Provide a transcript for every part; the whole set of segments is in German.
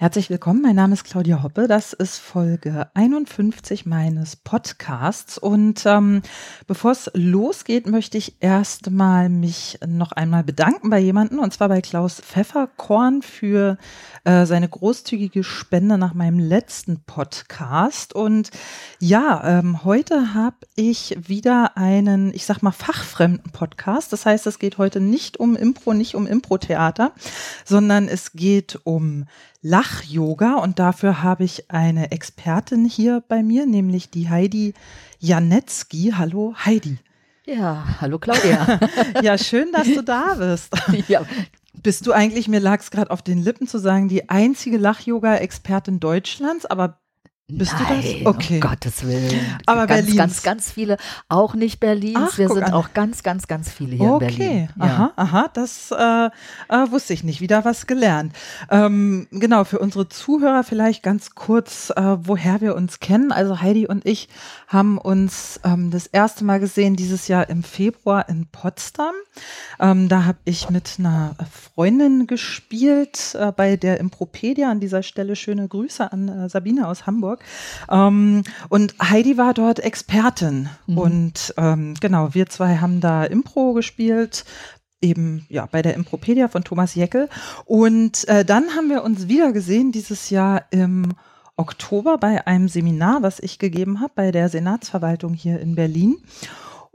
Herzlich willkommen, mein Name ist Claudia Hoppe. Das ist Folge 51 meines Podcasts. Und ähm, bevor es losgeht, möchte ich erstmal mich noch einmal bedanken bei jemandem, und zwar bei Klaus Pfefferkorn für äh, seine großzügige Spende nach meinem letzten Podcast. Und ja, ähm, heute habe ich wieder einen, ich sag mal, fachfremden Podcast. Das heißt, es geht heute nicht um Impro, nicht um Impro-Theater, sondern es geht um Lach-Yoga und dafür habe ich eine Expertin hier bei mir, nämlich die Heidi Janetzki. Hallo Heidi. Ja, hallo Claudia. ja, schön, dass du da bist. ja. Bist du eigentlich, mir lag es gerade auf den Lippen zu sagen, die einzige Lach-Yoga-Expertin Deutschlands, aber bist Nein, du das? Okay. Um Gottes Willen. Aber ganz, Berlins. ganz, ganz viele, auch nicht Berlins. Ach, Wir sind an. auch ganz, ganz, ganz viele hier okay. in Berlin. Ja. aha, aha, das äh, äh, wusste ich nicht. Wieder was gelernt. Ähm, genau, für unsere Zuhörer vielleicht ganz kurz, äh, woher wir uns kennen. Also Heidi und ich haben uns ähm, das erste Mal gesehen dieses Jahr im Februar in Potsdam. Ähm, da habe ich mit einer Freundin gespielt äh, bei der Impropedia. An dieser Stelle schöne Grüße an äh, Sabine aus Hamburg. Ähm, und Heidi war dort Expertin. Mhm. Und ähm, genau, wir zwei haben da Impro gespielt. Eben ja bei der Impropedia von Thomas Jeckel. Und äh, dann haben wir uns wieder gesehen dieses Jahr im Oktober bei einem Seminar, was ich gegeben habe bei der Senatsverwaltung hier in Berlin.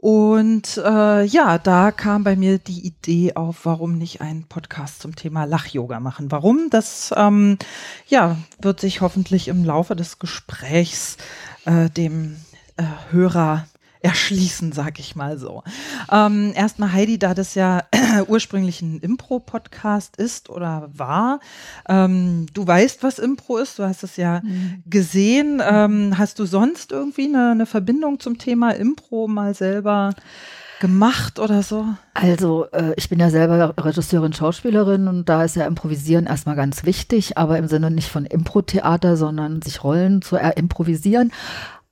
Und äh, ja, da kam bei mir die Idee auf, warum nicht einen Podcast zum Thema Lach-Yoga machen. Warum? Das ähm, ja, wird sich hoffentlich im Laufe des Gesprächs äh, dem äh, Hörer erschließen, sag ich mal so. Ähm, Erstmal Heidi, da das ja ursprünglich ein Impro-Podcast ist oder war, ähm, du weißt, was Impro ist, du hast es ja Mhm. gesehen. Ähm, hast du sonst irgendwie eine, eine Verbindung zum Thema Impro mal selber gemacht oder so? Also, äh, ich bin ja selber Regisseurin, Schauspielerin und da ist ja Improvisieren erstmal ganz wichtig, aber im Sinne nicht von Impro-Theater, sondern sich Rollen zu äh, improvisieren.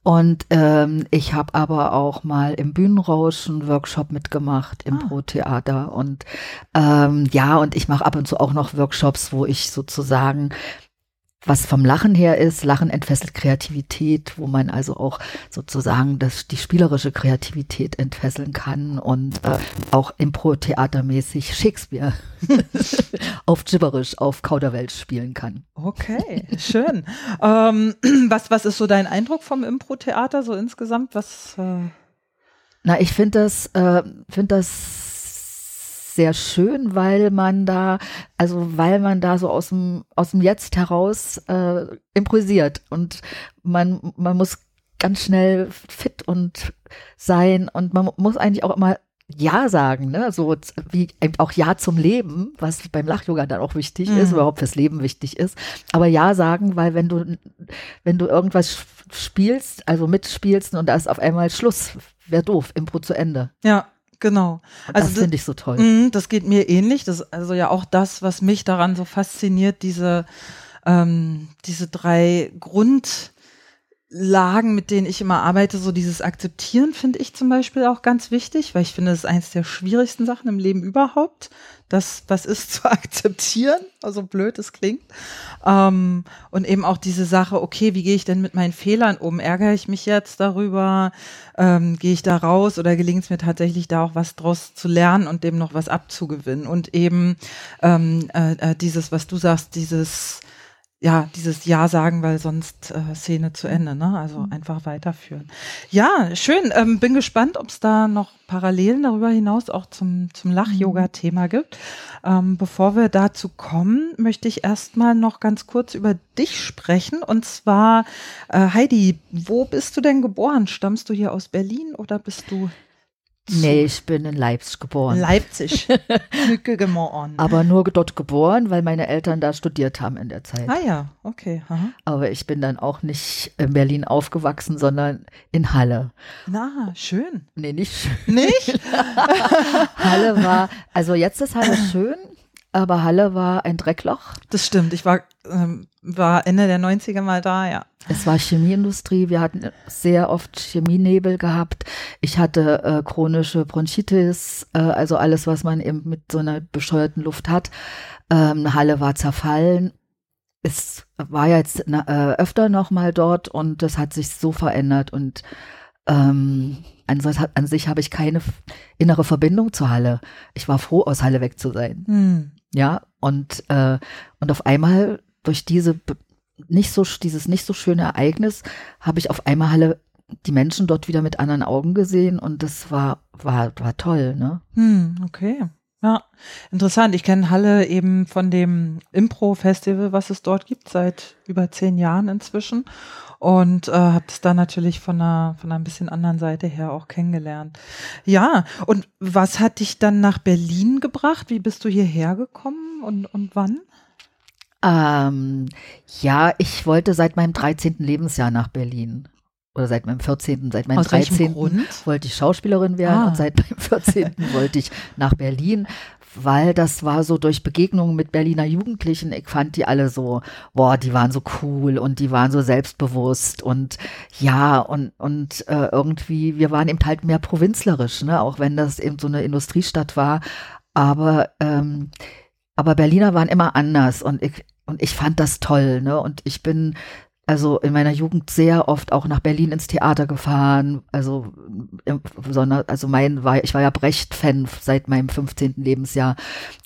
Und ähm, ich habe aber auch mal im Bühnenrausch einen Workshop mitgemacht, Impro-Theater. Und ähm, ja, und ich mache ab und zu auch noch Workshops, wo ich sozusagen was vom Lachen her ist, Lachen entfesselt Kreativität, wo man also auch sozusagen das, die spielerische Kreativität entfesseln kann und äh, auch Impro-Theatermäßig Shakespeare auf Gibberisch, auf Kauderwelsch spielen kann. Okay, schön. ähm, was, was ist so dein Eindruck vom Impro-Theater so insgesamt? Was äh Na, ich finde das, äh, finde das sehr schön, weil man da, also weil man da so aus dem, aus dem Jetzt heraus äh, improvisiert und man, man muss ganz schnell fit und sein und man muss eigentlich auch immer ja sagen, ne? So wie auch Ja zum Leben, was beim Lach-Yoga dann auch wichtig ist, Mhm. überhaupt fürs Leben wichtig ist. Aber Ja sagen, weil wenn du, wenn du irgendwas spielst, also mitspielst und da ist auf einmal Schluss, wäre doof, Impro zu Ende. ja, genau. Und Also das finde ich so toll. Mm, Das geht mir ähnlich. Das ist also ja auch das, was mich daran so fasziniert, diese, ähm, diese drei Grundlagen, mit denen ich immer arbeite, so dieses Akzeptieren finde ich zum Beispiel auch ganz wichtig, weil ich finde, das ist eines der schwierigsten Sachen im Leben überhaupt, das, was ist zu akzeptieren, also blöd es klingt. Ähm, und eben auch diese Sache, okay, wie gehe ich denn mit meinen Fehlern um? Ärgere ich mich jetzt darüber? Ähm, gehe ich da raus oder gelingt es mir tatsächlich da auch was draus zu lernen und dem noch was abzugewinnen? Und eben ähm, äh, äh, dieses, was du sagst, dieses ja, dieses Ja sagen, weil sonst äh, Szene zu Ende, ne? Also einfach weiterführen. Ja, schön. Ähm, bin gespannt, ob es da noch Parallelen darüber hinaus auch zum, zum Lach-Yoga-Thema gibt. Ähm, bevor wir dazu kommen, möchte ich erstmal noch ganz kurz über dich sprechen. Und zwar, äh, Heidi, wo bist du denn geboren? Stammst du hier aus Berlin oder bist du Nee, ich bin in Leipzig geboren. Leipzig. Aber nur dort geboren, weil meine Eltern da studiert haben in der Zeit. Ah ja, okay. Aha. Aber ich bin dann auch nicht in Berlin aufgewachsen, sondern in Halle. Na, schön. Nee, nicht schön. Nicht? Halle war, also jetzt ist Halle schön, aber Halle war ein Dreckloch. Das stimmt. Ich war, ähm, war Ende der 90er mal da, ja. Es war Chemieindustrie, wir hatten sehr oft Chemienebel gehabt. Ich hatte äh, chronische Bronchitis, äh, also alles, was man eben mit so einer bescheuerten Luft hat. Ähm, Halle war zerfallen. Es war jetzt äh, öfter noch mal dort und das hat sich so verändert und ähm, an, an sich habe ich keine innere Verbindung zur Halle. Ich war froh, aus Halle weg zu sein. Hm. Ja, und, äh, und auf einmal durch diese nicht so, dieses nicht so schöne Ereignis habe ich auf einmal alle die Menschen dort wieder mit anderen Augen gesehen und das war, war, war toll, ne? Hm, okay. Ja, interessant. Ich kenne Halle eben von dem Impro-Festival, was es dort gibt, seit über zehn Jahren inzwischen. Und äh, habe es da natürlich von einer, von einer ein bisschen anderen Seite her auch kennengelernt. Ja, und was hat dich dann nach Berlin gebracht? Wie bist du hierher gekommen und, und wann? Ähm, ja, ich wollte seit meinem 13. Lebensjahr nach Berlin. Oder seit meinem 14., seit meinem Aus 13. Grund? wollte ich Schauspielerin werden Ah. und seit meinem 14. wollte ich nach Berlin, weil das war so durch Begegnungen mit Berliner Jugendlichen. Ich fand die alle so, boah, die waren so cool und die waren so selbstbewusst und ja, und, und äh, irgendwie, wir waren eben halt mehr provinzlerisch, ne, auch wenn das eben so eine Industriestadt war. Aber, ähm, aber Berliner waren immer anders und ich, und ich fand das toll, ne? Und ich bin also in meiner Jugend sehr oft auch nach Berlin ins Theater gefahren. Also, im, sondern, also mein war, ich war ja Brecht-Fan seit meinem 15. Lebensjahr.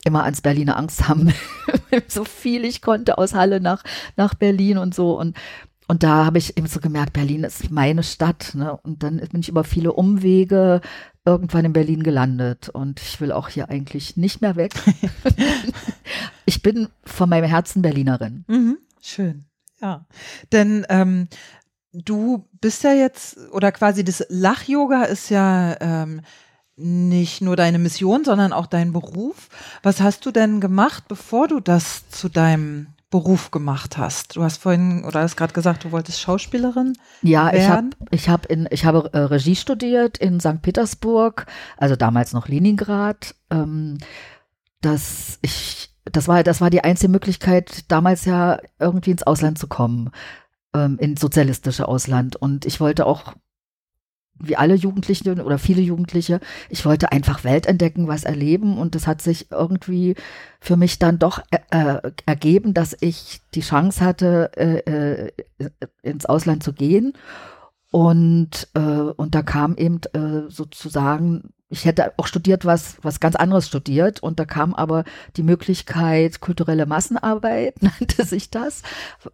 Immer ans Berliner Angst haben. so viel ich konnte aus Halle nach, nach Berlin und so. Und, und da habe ich eben so gemerkt, Berlin ist meine Stadt. Ne? Und dann bin ich über viele Umwege irgendwann in Berlin gelandet. Und ich will auch hier eigentlich nicht mehr weg. ich bin von meinem Herzen Berlinerin. Mhm. Schön. Ja. Denn ähm, du bist ja jetzt, oder quasi das Lach-Yoga ist ja ähm, nicht nur deine Mission, sondern auch dein Beruf. Was hast du denn gemacht, bevor du das zu deinem Beruf gemacht hast? Du hast vorhin, oder hast gerade gesagt, du wolltest Schauspielerin Ja, ich habe werden. ich hab in ich habe äh, Regie studiert in St. Petersburg, also damals noch Leningrad. Ähm, das ich das war das war die einzige Möglichkeit damals ja irgendwie ins Ausland zu kommen, ähm, ins sozialistische Ausland. Und ich wollte auch wie alle Jugendlichen oder viele Jugendliche, ich wollte einfach Welt entdecken, was erleben. Und das hat sich irgendwie für mich dann doch äh, äh, ergeben, dass ich die Chance hatte, äh, äh, ins Ausland zu gehen. Und äh, und da kam eben äh, sozusagen ich hätte auch studiert was was ganz anderes studiert. Und da kam aber die Möglichkeit kulturelle Massenarbeit nannte sich das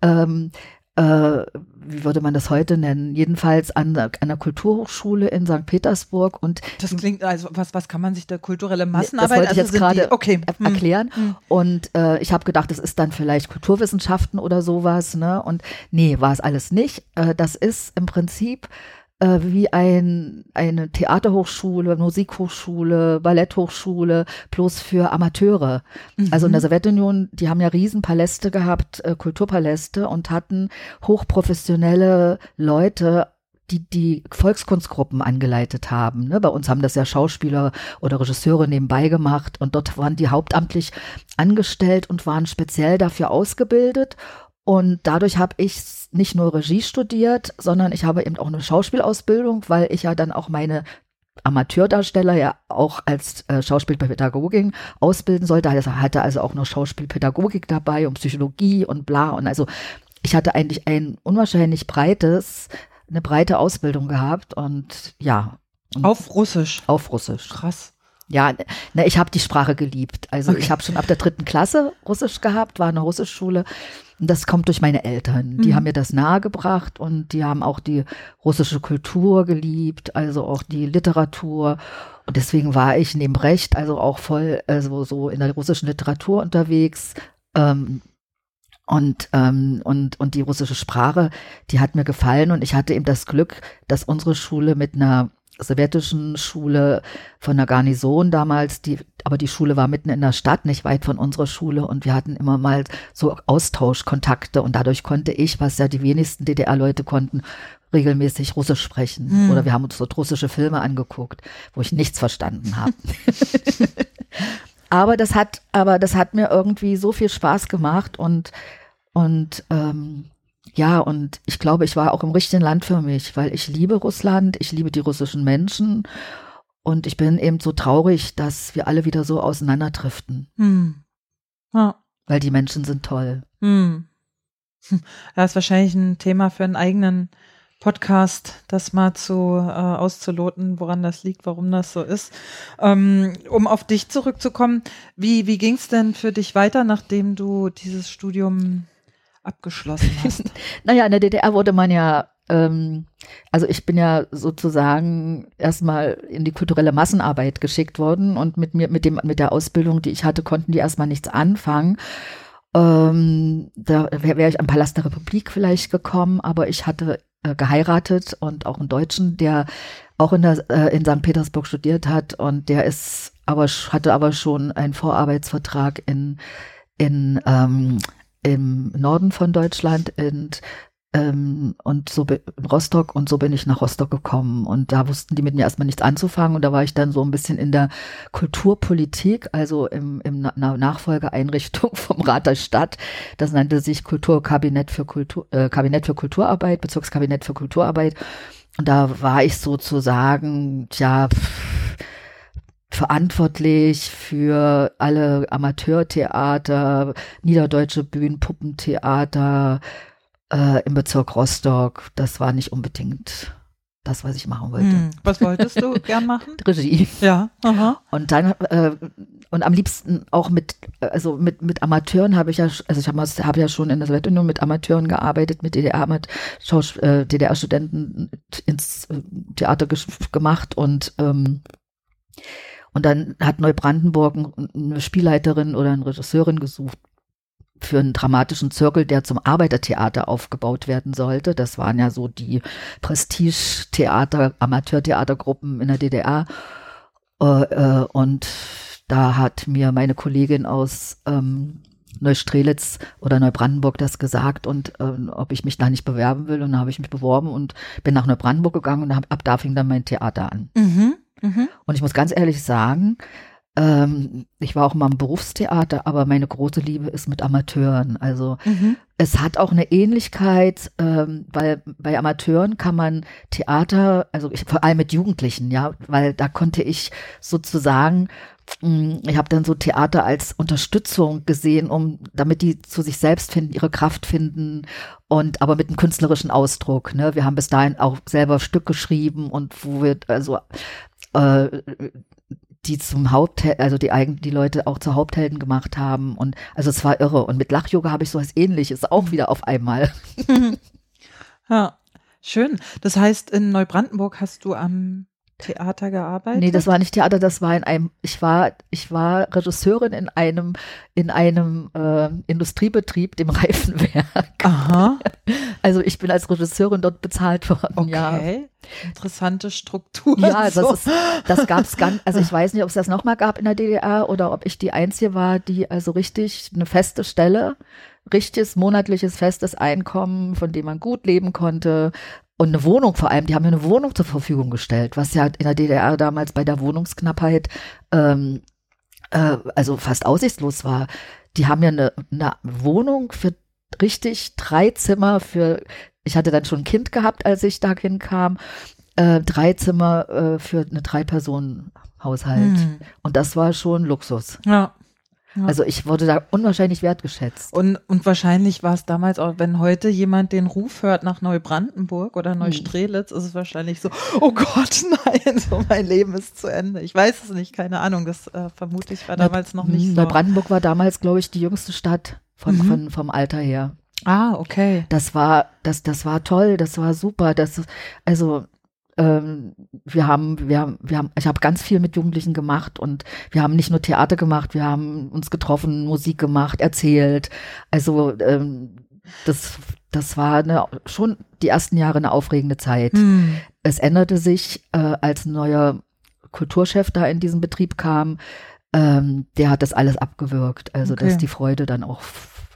ähm, äh, wie würde man das heute nennen? Jedenfalls an, der Kulturhochschule in St. Petersburg und Das klingt, also was, was kann man sich da kulturelle das Massenarbeit wollte ich jetzt gerade okay. hm. erklären. Hm. Und äh, ich habe gedacht, das ist dann vielleicht Kulturwissenschaften oder sowas, ne? Und nee, war es alles nicht. Äh, das ist im Prinzip äh, wie ein, eine Theaterhochschule, Musikhochschule, Balletthochschule, bloß für Amateure. Also in der Sowjetunion, die haben ja riesen Paläste gehabt, äh, Kulturpaläste und hatten hochprofessionelle Leute die die Volkskunstgruppen angeleitet haben. Ne? Bei uns haben das ja Schauspieler oder Regisseure nebenbei gemacht und dort waren die hauptamtlich angestellt und waren speziell dafür ausgebildet. Und dadurch habe ich nicht nur Regie studiert, sondern ich habe eben auch eine Schauspielausbildung, weil ich ja dann auch meine Amateurdarsteller ja auch als äh, Schauspielpädagogin ausbilden sollte. Also hatte also auch noch Schauspielpädagogik dabei und Psychologie und bla. Und also ich hatte eigentlich ein unwahrscheinlich breites, eine breite Ausbildung gehabt und ja. Und Auf Russisch. auf Russisch. Krass. Ja, ne, ich habe die Sprache geliebt. Also Okay. ich habe schon ab der dritten Klasse Russisch gehabt, war in der Russischschule. Und das kommt durch meine Eltern. Die Mhm. haben mir das nahegebracht und die haben auch die russische Kultur geliebt, also auch die Literatur. Und deswegen war ich neben Recht also auch voll also so in der russischen Literatur unterwegs. Ähm, und, ähm, und, und die russische Sprache, die hat mir gefallen und ich hatte eben das Glück, dass unsere Schule mit einer sowjetischen Schule von der Garnison damals, die, aber die Schule war mitten in der Stadt, nicht weit von unserer Schule und wir hatten immer mal so Austauschkontakte und dadurch konnte ich, was ja die wenigsten DDR-Leute konnten, regelmäßig Russisch sprechen. Hm. Oder wir haben uns so russische Filme angeguckt, wo ich nichts verstanden habe. aber das hat, aber das hat mir irgendwie so viel Spaß gemacht und und ähm, ja, und ich glaube, ich war auch im richtigen Land für mich, weil ich liebe Russland, ich liebe die russischen Menschen und ich bin eben so traurig, dass wir alle wieder so auseinanderdriften. Hm. Ja. Weil die Menschen sind toll. Hm. Das ist wahrscheinlich ein Thema für einen eigenen Podcast, das mal zu äh, auszuloten, woran das liegt, warum das so ist. Ähm, um auf dich zurückzukommen, wie, wie ging es denn für dich weiter, nachdem du dieses Studium abgeschlossen hast? naja, in der DDR wurde man ja, ähm, also ich bin ja sozusagen erstmal in die kulturelle Massenarbeit geschickt worden und mit mir, mit dem, mit der Ausbildung, die ich hatte, konnten die erstmal nichts anfangen. Ähm, da wäre wär ich am Palast der Republik vielleicht gekommen, aber ich hatte äh, geheiratet und auch einen Deutschen, der auch in, der, äh, in St. Petersburg studiert hat und der ist aber hatte aber schon einen Vorarbeitsvertrag in in ähm, im Norden von Deutschland und ähm, und so in Rostock und so bin ich nach Rostock gekommen und da wussten die mit mir erstmal nichts anzufangen und da war ich dann so ein bisschen in der Kulturpolitik, also im, im Nachfolgeeinrichtung vom Rat der Stadt. Das nannte sich Kulturkabinett für Kultur, äh, Kabinett für Kulturarbeit, Bezirkskabinett für Kulturarbeit. Und da war ich sozusagen, tja, pff, verantwortlich für alle Amateurtheater, niederdeutsche Bühnen, Puppentheater äh, im Bezirk Rostock. Das war nicht unbedingt das, was ich machen wollte. Hm. Was wolltest du gern machen? Regie. Ja. Aha. Und dann äh, und am liebsten auch mit also mit mit Amateuren habe ich ja also ich habe hab ja schon in der Sowjetunion mit Amateuren gearbeitet, mit DDR äh, DDR Studenten ins äh, Theater gemacht und ähm, und dann hat Neubrandenburg eine Spielleiterin oder eine Regisseurin gesucht für einen dramatischen Zirkel, der zum Arbeitertheater aufgebaut werden sollte. Das waren ja so die Prestige-Theater, Amateurtheatergruppen in der DDR. Äh, äh, und da hat mir meine Kollegin aus ähm, Neustrelitz oder Neubrandenburg das gesagt und äh, ob ich mich da nicht bewerben will. Und dann habe ich mich beworben und bin nach Neubrandenburg gegangen und hab, ab da fing dann mein Theater an. Mhm. Mhm. Und ich muss ganz ehrlich sagen, ähm, ich war auch mal im Berufstheater, aber meine große Liebe ist mit Amateuren. Also mhm. es hat auch eine Ähnlichkeit, ähm, weil bei Amateuren kann man Theater, also ich, vor allem mit Jugendlichen, ja, weil da konnte ich sozusagen mm, ich habe dann so Theater als Unterstützung gesehen, um damit die zu sich selbst finden, ihre Kraft finden und aber mit einem künstlerischen Ausdruck. Ne? Wir haben bis dahin auch selber Stück geschrieben und wo wir also äh, die zum Haupt, also die eigen, die Leute auch zu Haupthelden gemacht haben und also es war irre und mit Lachyoga habe ich sowas ähnliches auch wieder auf einmal. ja, schön. Das heißt, in Neubrandenburg hast du am Theater gearbeitet? Nee, das war nicht Theater, das war in einem, ich war, ich war Regisseurin in einem, in einem äh, Industriebetrieb, dem Reifenwerk. Aha. Also ich bin als Regisseurin dort bezahlt worden, okay. ja. Interessante Struktur. Ja, das, so. ist, das gab's ganz, also ich weiß nicht, ob es das nochmal gab in der DDR oder ob ich die Einzige war, die also richtig eine feste Stelle richtiges monatliches festes Einkommen, von dem man gut leben konnte, und eine Wohnung vor allem, die haben mir eine Wohnung zur Verfügung gestellt, was ja in der DDR damals bei der Wohnungsknappheit ähm, äh, also fast aussichtslos war. Die haben mir eine, eine Wohnung für richtig drei Zimmer für, ich hatte dann schon ein Kind gehabt, als ich da hinkam, äh, drei Zimmer äh, für eine Drei-Personen-Haushalt. Hm. Und das war schon Luxus. Ja. Ja. Also ich wurde da unwahrscheinlich wertgeschätzt. Und, und wahrscheinlich war es damals auch, wenn heute jemand den Ruf hört nach Neubrandenburg oder Neustrelitz, hm. ist es wahrscheinlich so, oh Gott, nein, so mein Leben ist zu Ende. Ich weiß es nicht, keine Ahnung, das äh, vermute ich war damals noch nicht so. Neubrandenburg war damals, glaube ich, die jüngste Stadt von, mhm. von, vom Alter her. Ah, okay. Das war, das, das war toll, das war super. Das, also ähm, wir haben, wir haben, wir haben, ich habe ganz viel mit Jugendlichen gemacht und wir haben nicht nur Theater gemacht, wir haben uns getroffen, Musik gemacht, erzählt. Also ähm, das, das war eine, schon die ersten Jahre eine aufregende Zeit. Mhm. Es änderte sich, äh, als ein neuer Kulturchef da in diesen Betrieb kam. Ähm, der hat das alles abgewürgt. Also, okay. dass die Freude dann auch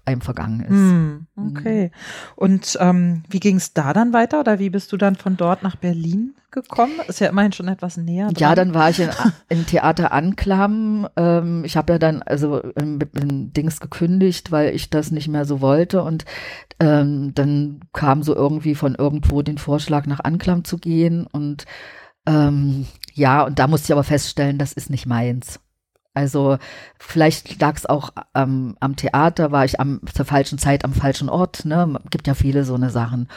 einem vergangen ist. Hm, okay. Und ähm, wie ging es da dann weiter oder wie bist du dann von dort nach Berlin gekommen? Ist ja immerhin schon etwas näher. Dran. Ja, dann war ich in, im Theater Anklam. Ähm, ich habe ja dann also in, in Dings gekündigt, weil ich das nicht mehr so wollte und ähm, dann kam so irgendwie von irgendwo den Vorschlag nach Anklam zu gehen und ähm, ja, und da musste ich aber feststellen, das ist nicht meins. Also vielleicht lag es auch ähm, am Theater, war ich am, zur falschen Zeit am falschen Ort. Ne? Gibt ja viele so eine Sachen.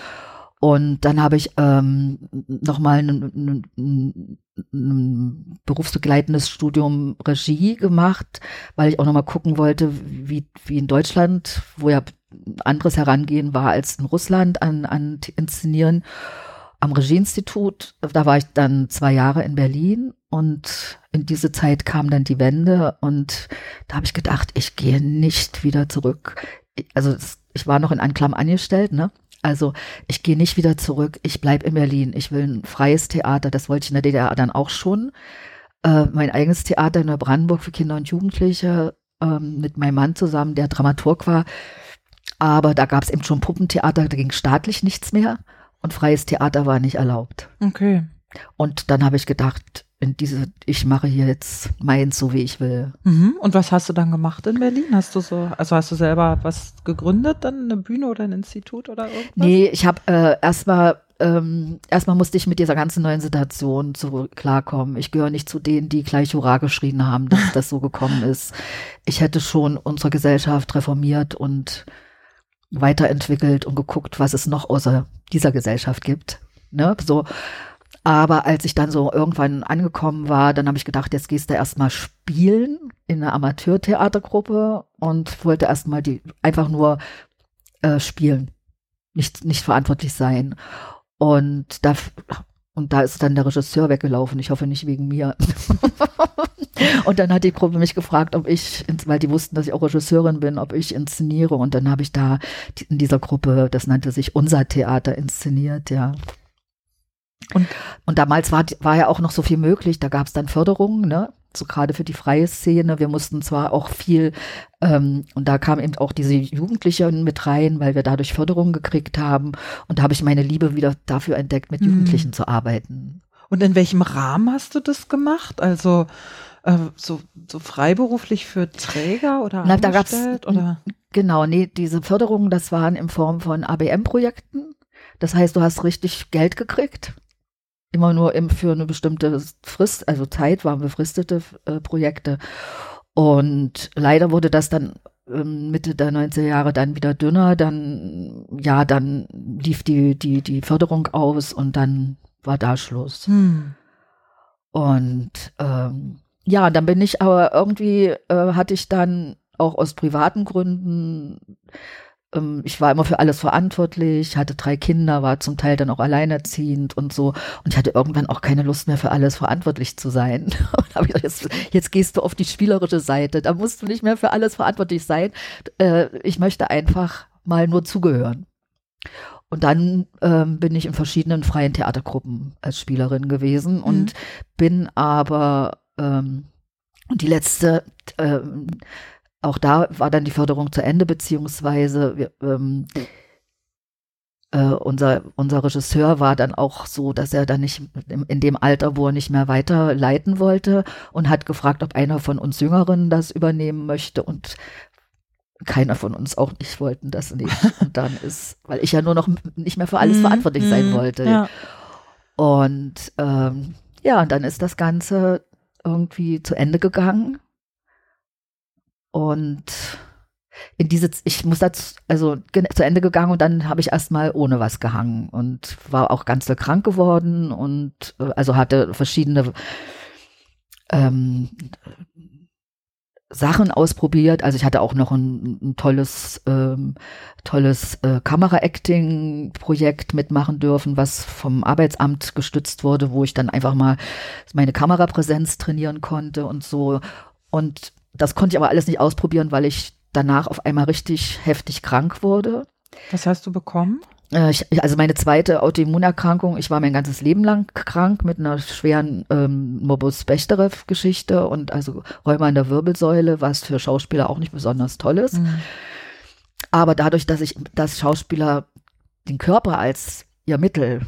Und dann habe ich ähm, nochmal ein, ein, berufsbegleitendes Studium Regie gemacht, weil ich auch nochmal gucken wollte, wie, wie in Deutschland, wo ja anderes Herangehen war als in Russland an, an Inszenieren am Regieinstitut. Da war ich dann zwei Jahre in Berlin und in diese Zeit kam dann die Wende und da habe ich gedacht, ich gehe nicht wieder zurück. Also ich war noch in Anklam angestellt, ne? Also ich gehe nicht wieder zurück, ich bleib in Berlin. Ich will ein freies Theater, das wollte ich in der DDR dann auch schon. Äh, mein eigenes Theater in Neubrandenburg für Kinder und Jugendliche ähm, mit meinem Mann zusammen, der Dramaturg war. Aber da gab es eben schon Puppentheater, da ging staatlich nichts mehr und freies Theater war nicht erlaubt. Okay. Und dann habe ich gedacht, in diese, ich mache hier jetzt meins so, wie ich will. Mhm. Und was hast du dann gemacht in Berlin? Hast du so, also hast du selber was gegründet, dann eine Bühne oder ein Institut oder irgendwas? Nee, ich habe äh, erstmal ähm, erstmal musste ich mit dieser ganzen neuen Situation so klarkommen. Ich gehöre nicht zu denen, die gleich Hurra geschrien haben, dass das so gekommen ist. Ich hätte schon unsere Gesellschaft reformiert und weiterentwickelt und geguckt, was es noch außer dieser Gesellschaft gibt. Ne? So, aber als ich dann so irgendwann angekommen war, dann habe ich gedacht, jetzt gehst du erstmal spielen in einer Amateurtheatergruppe und wollte erstmal die einfach nur äh, spielen, nicht, nicht verantwortlich sein. Und da, und da ist dann der Regisseur weggelaufen. Ich hoffe nicht wegen mir. und dann hat die Gruppe mich gefragt, ob ich, weil die wussten, dass ich auch Regisseurin bin, ob ich inszeniere. Und dann habe ich da in dieser Gruppe, das nannte sich Unser Theater, inszeniert, ja. Und, und damals war, war ja auch noch so viel möglich. Da gab es dann Förderungen, ne? so gerade für die freie Szene. Wir mussten zwar auch viel, ähm, und da kam eben auch diese Jugendlichen mit rein, weil wir dadurch Förderungen gekriegt haben. Und da habe ich meine Liebe wieder dafür entdeckt, mit mhm. Jugendlichen zu arbeiten. Und in welchem Rahmen hast du das gemacht? Also äh, so, so freiberuflich für Träger oder Na, da gab's, oder? Genau, nee, diese Förderungen, das waren in Form von ABM-Projekten. Das heißt, du hast richtig Geld gekriegt immer nur im, für eine bestimmte Frist, also Zeit waren befristete äh, Projekte. Und leider wurde das dann ähm, Mitte der 90er Jahre dann wieder dünner, dann, ja, dann lief die, die, die Förderung aus und dann war da Schluss. Hm. Und ähm, ja, dann bin ich aber irgendwie, äh, hatte ich dann auch aus privaten Gründen ich war immer für alles verantwortlich, hatte drei Kinder, war zum Teil dann auch alleinerziehend und so. Und ich hatte irgendwann auch keine Lust mehr für alles verantwortlich zu sein. Und habe ich gedacht, jetzt, jetzt gehst du auf die spielerische Seite, da musst du nicht mehr für alles verantwortlich sein. Äh, ich möchte einfach mal nur zugehören. Und dann ähm, bin ich in verschiedenen freien Theatergruppen als Spielerin gewesen mhm. und bin aber ähm, die letzte ähm, auch da war dann die Förderung zu Ende, beziehungsweise wir, ähm, äh, unser, unser Regisseur war dann auch so, dass er dann nicht in, dem Alter, wo er nicht mehr weiter leiten wollte und hat gefragt, ob einer von uns Jüngeren das übernehmen möchte und keiner von uns auch nicht wollten das nicht. Und dann ist, weil ich ja nur noch nicht mehr für alles mm, verantwortlich mm, sein mhm. wollte. Ja. Und ähm, ja, und dann ist das Ganze irgendwie zu Ende gegangen. Und in diese, ich muss das also zu Ende gegangen und dann habe ich erstmal ohne was gehangen und war auch ganz krank geworden und äh, also hatte verschiedene ähm, Sachen ausprobiert. Also ich hatte auch noch ein, ein tolles, ähm, tolles äh, Kamera-Acting-Projekt mitmachen dürfen, was vom Arbeitsamt gestützt wurde, wo ich dann einfach mal meine Kamerapräsenz trainieren konnte und so. Und das konnte ich aber alles nicht ausprobieren, weil ich danach auf einmal richtig heftig krank wurde. Was hast du bekommen? Äh, ich, also meine zweite Autoimmunerkrankung, ich war mein ganzes Leben lang krank mit einer schweren ähm, Morbus Bechterew-Geschichte und also Rheuma in der Wirbelsäule, was für Schauspieler auch nicht besonders toll ist. Mhm. Aber dadurch, dass ich, dass Schauspieler den Körper als ihr Mittel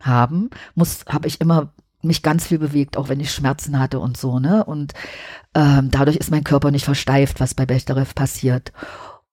haben, muss, habe ich immer mich ganz viel bewegt, auch wenn ich Schmerzen hatte und so, ne? Und ähm, dadurch ist mein Körper nicht versteift, was bei Bechterew passiert.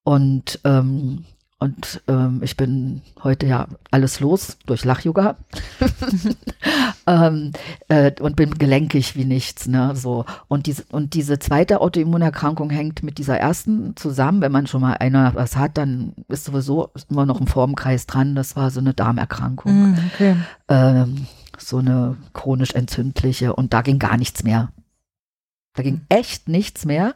Und ähm, und ähm, ich bin heute ja alles los durch Lach-Yoga ähm, äh, und bin gelenkig wie nichts. Ne? So. Und, diese, und diese zweite Autoimmunerkrankung hängt mit dieser ersten zusammen. Wenn man schon mal einer was hat, dann ist sowieso immer noch ein Formkreis dran. Das war so eine Darmerkrankung. Mm, okay. ähm, so eine chronisch entzündliche und da ging gar nichts mehr. Da ging echt nichts mehr.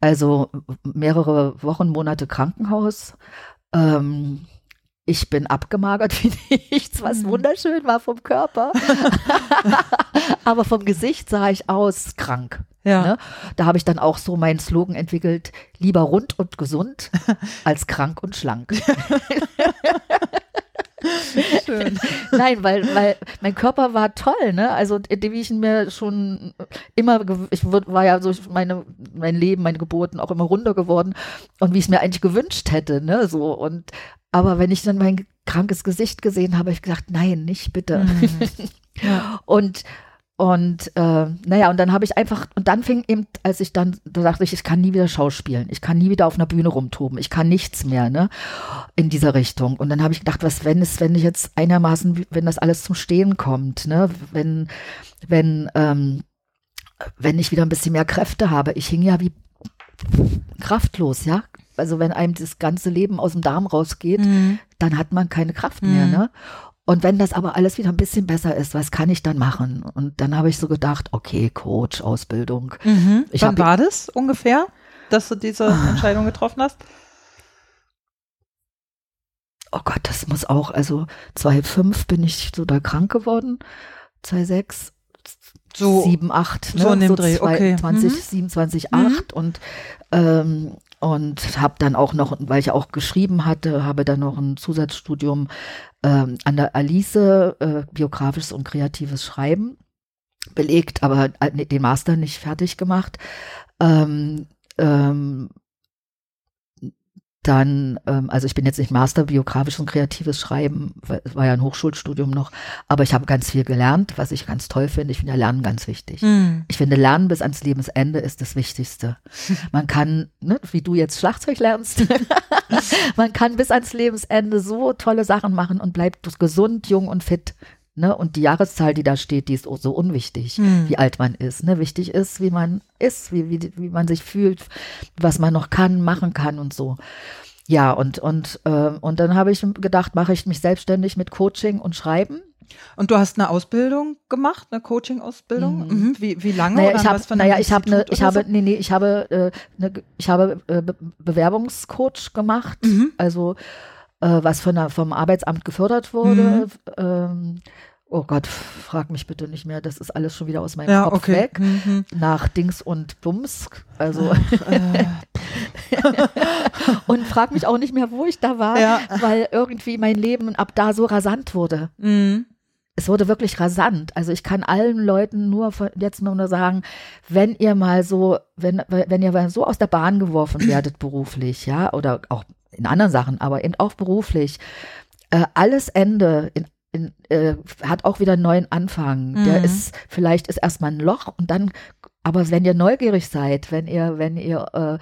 Also mehrere Wochen, Monate Krankenhaus. Ähm, ich bin abgemagert wie nichts, was mhm. wunderschön war vom Körper. Aber vom Gesicht sah ich aus krank. Ja. Ne? Da habe ich dann auch so meinen Slogan entwickelt, lieber rund und gesund als krank und schlank. Schön. Nein, weil, weil mein Körper war toll, ne? Also, wie ich mir schon immer, ich war ja so meine, mein Leben, meine Geburten auch immer runder geworden und wie ich es mir eigentlich gewünscht hätte, ne? So und, aber wenn ich dann mein krankes Gesicht gesehen habe, habe ich gesagt, nein, nicht bitte. Mhm. Und und äh, naja, und dann habe ich einfach, und dann fing eben, als ich dann, da dachte ich, ich kann nie wieder schauspielen, ich kann nie wieder auf einer Bühne rumtoben, ich kann nichts mehr, ne, in dieser Richtung. Und dann habe ich gedacht, was, wenn es, wenn ich jetzt einigermaßen, wenn das alles zum Stehen kommt, ne, wenn, wenn, ähm, wenn ich wieder ein bisschen mehr Kräfte habe, ich hing ja wie kraftlos, ja. Also wenn einem das ganze Leben aus dem Darm rausgeht, mhm. dann hat man keine Kraft mehr, mhm. ne? Und wenn das aber alles wieder ein bisschen besser ist, was kann ich dann machen? Und dann habe ich so gedacht, okay, Coach, Ausbildung. Mhm. Ich Wann war das ungefähr, dass du diese ah. Entscheidung getroffen hast? Oh Gott, das muss auch, also 2005 bin ich so da krank geworden, 2006 so 7, 8, ne? so, in dem so Dreh. 20, okay. 20, mhm. 27, 8 mhm. und ähm, und habe dann auch noch, weil ich auch geschrieben hatte, habe dann noch ein Zusatzstudium ähm, an der Alice, äh, biografisches und kreatives Schreiben belegt, aber äh, den Master nicht fertig gemacht. Ähm, ähm, dann, ähm, also ich bin jetzt nicht Master biografisches und kreatives Schreiben, war ja ein Hochschulstudium noch, aber ich habe ganz viel gelernt, was ich ganz toll finde. Ich finde ja Lernen ganz wichtig. Mhm. Ich finde Lernen bis ans Lebensende ist das Wichtigste. Man kann, ne, wie du jetzt Schlagzeug lernst, man kann bis ans Lebensende so tolle Sachen machen und bleibt gesund, jung und fit. Ne? Und die Jahreszahl, die da steht, die ist so unwichtig, hm. wie alt man ist. Ne? Wichtig ist, wie man ist, wie, wie, wie man sich fühlt, was man noch kann, machen kann und so. Ja, und, und, äh, und dann habe ich gedacht, mache ich mich selbstständig mit Coaching und Schreiben. Und du hast eine Ausbildung gemacht, eine Coaching-Ausbildung? Mhm. Mhm. Wie, wie lange? Naja, ich, hab, naja, ich habe eine, ich habe, nee, nee, ich habe, äh, ne, ich habe äh, Be Bewerbungscoach gemacht, mhm. also was von der, vom Arbeitsamt gefördert wurde. Mhm. Ähm, oh Gott, frag mich bitte nicht mehr, das ist alles schon wieder aus meinem ja, Kopf okay. weg. Mhm. Nach Dings und Bums. Also äh. und frag mich auch nicht mehr, wo ich da war, ja. weil irgendwie mein Leben ab da so rasant wurde. Mhm. Es wurde wirklich rasant. Also ich kann allen Leuten nur jetzt nur sagen, wenn ihr mal so, wenn, wenn ihr so aus der Bahn geworfen werdet beruflich, ja, oder auch in anderen Sachen, aber eben auch beruflich. Äh, alles Ende in, in, äh, hat auch wieder einen neuen Anfang. Mhm. Der ist, vielleicht ist erstmal ein Loch und dann, aber wenn ihr neugierig seid, wenn ihr, wenn ihr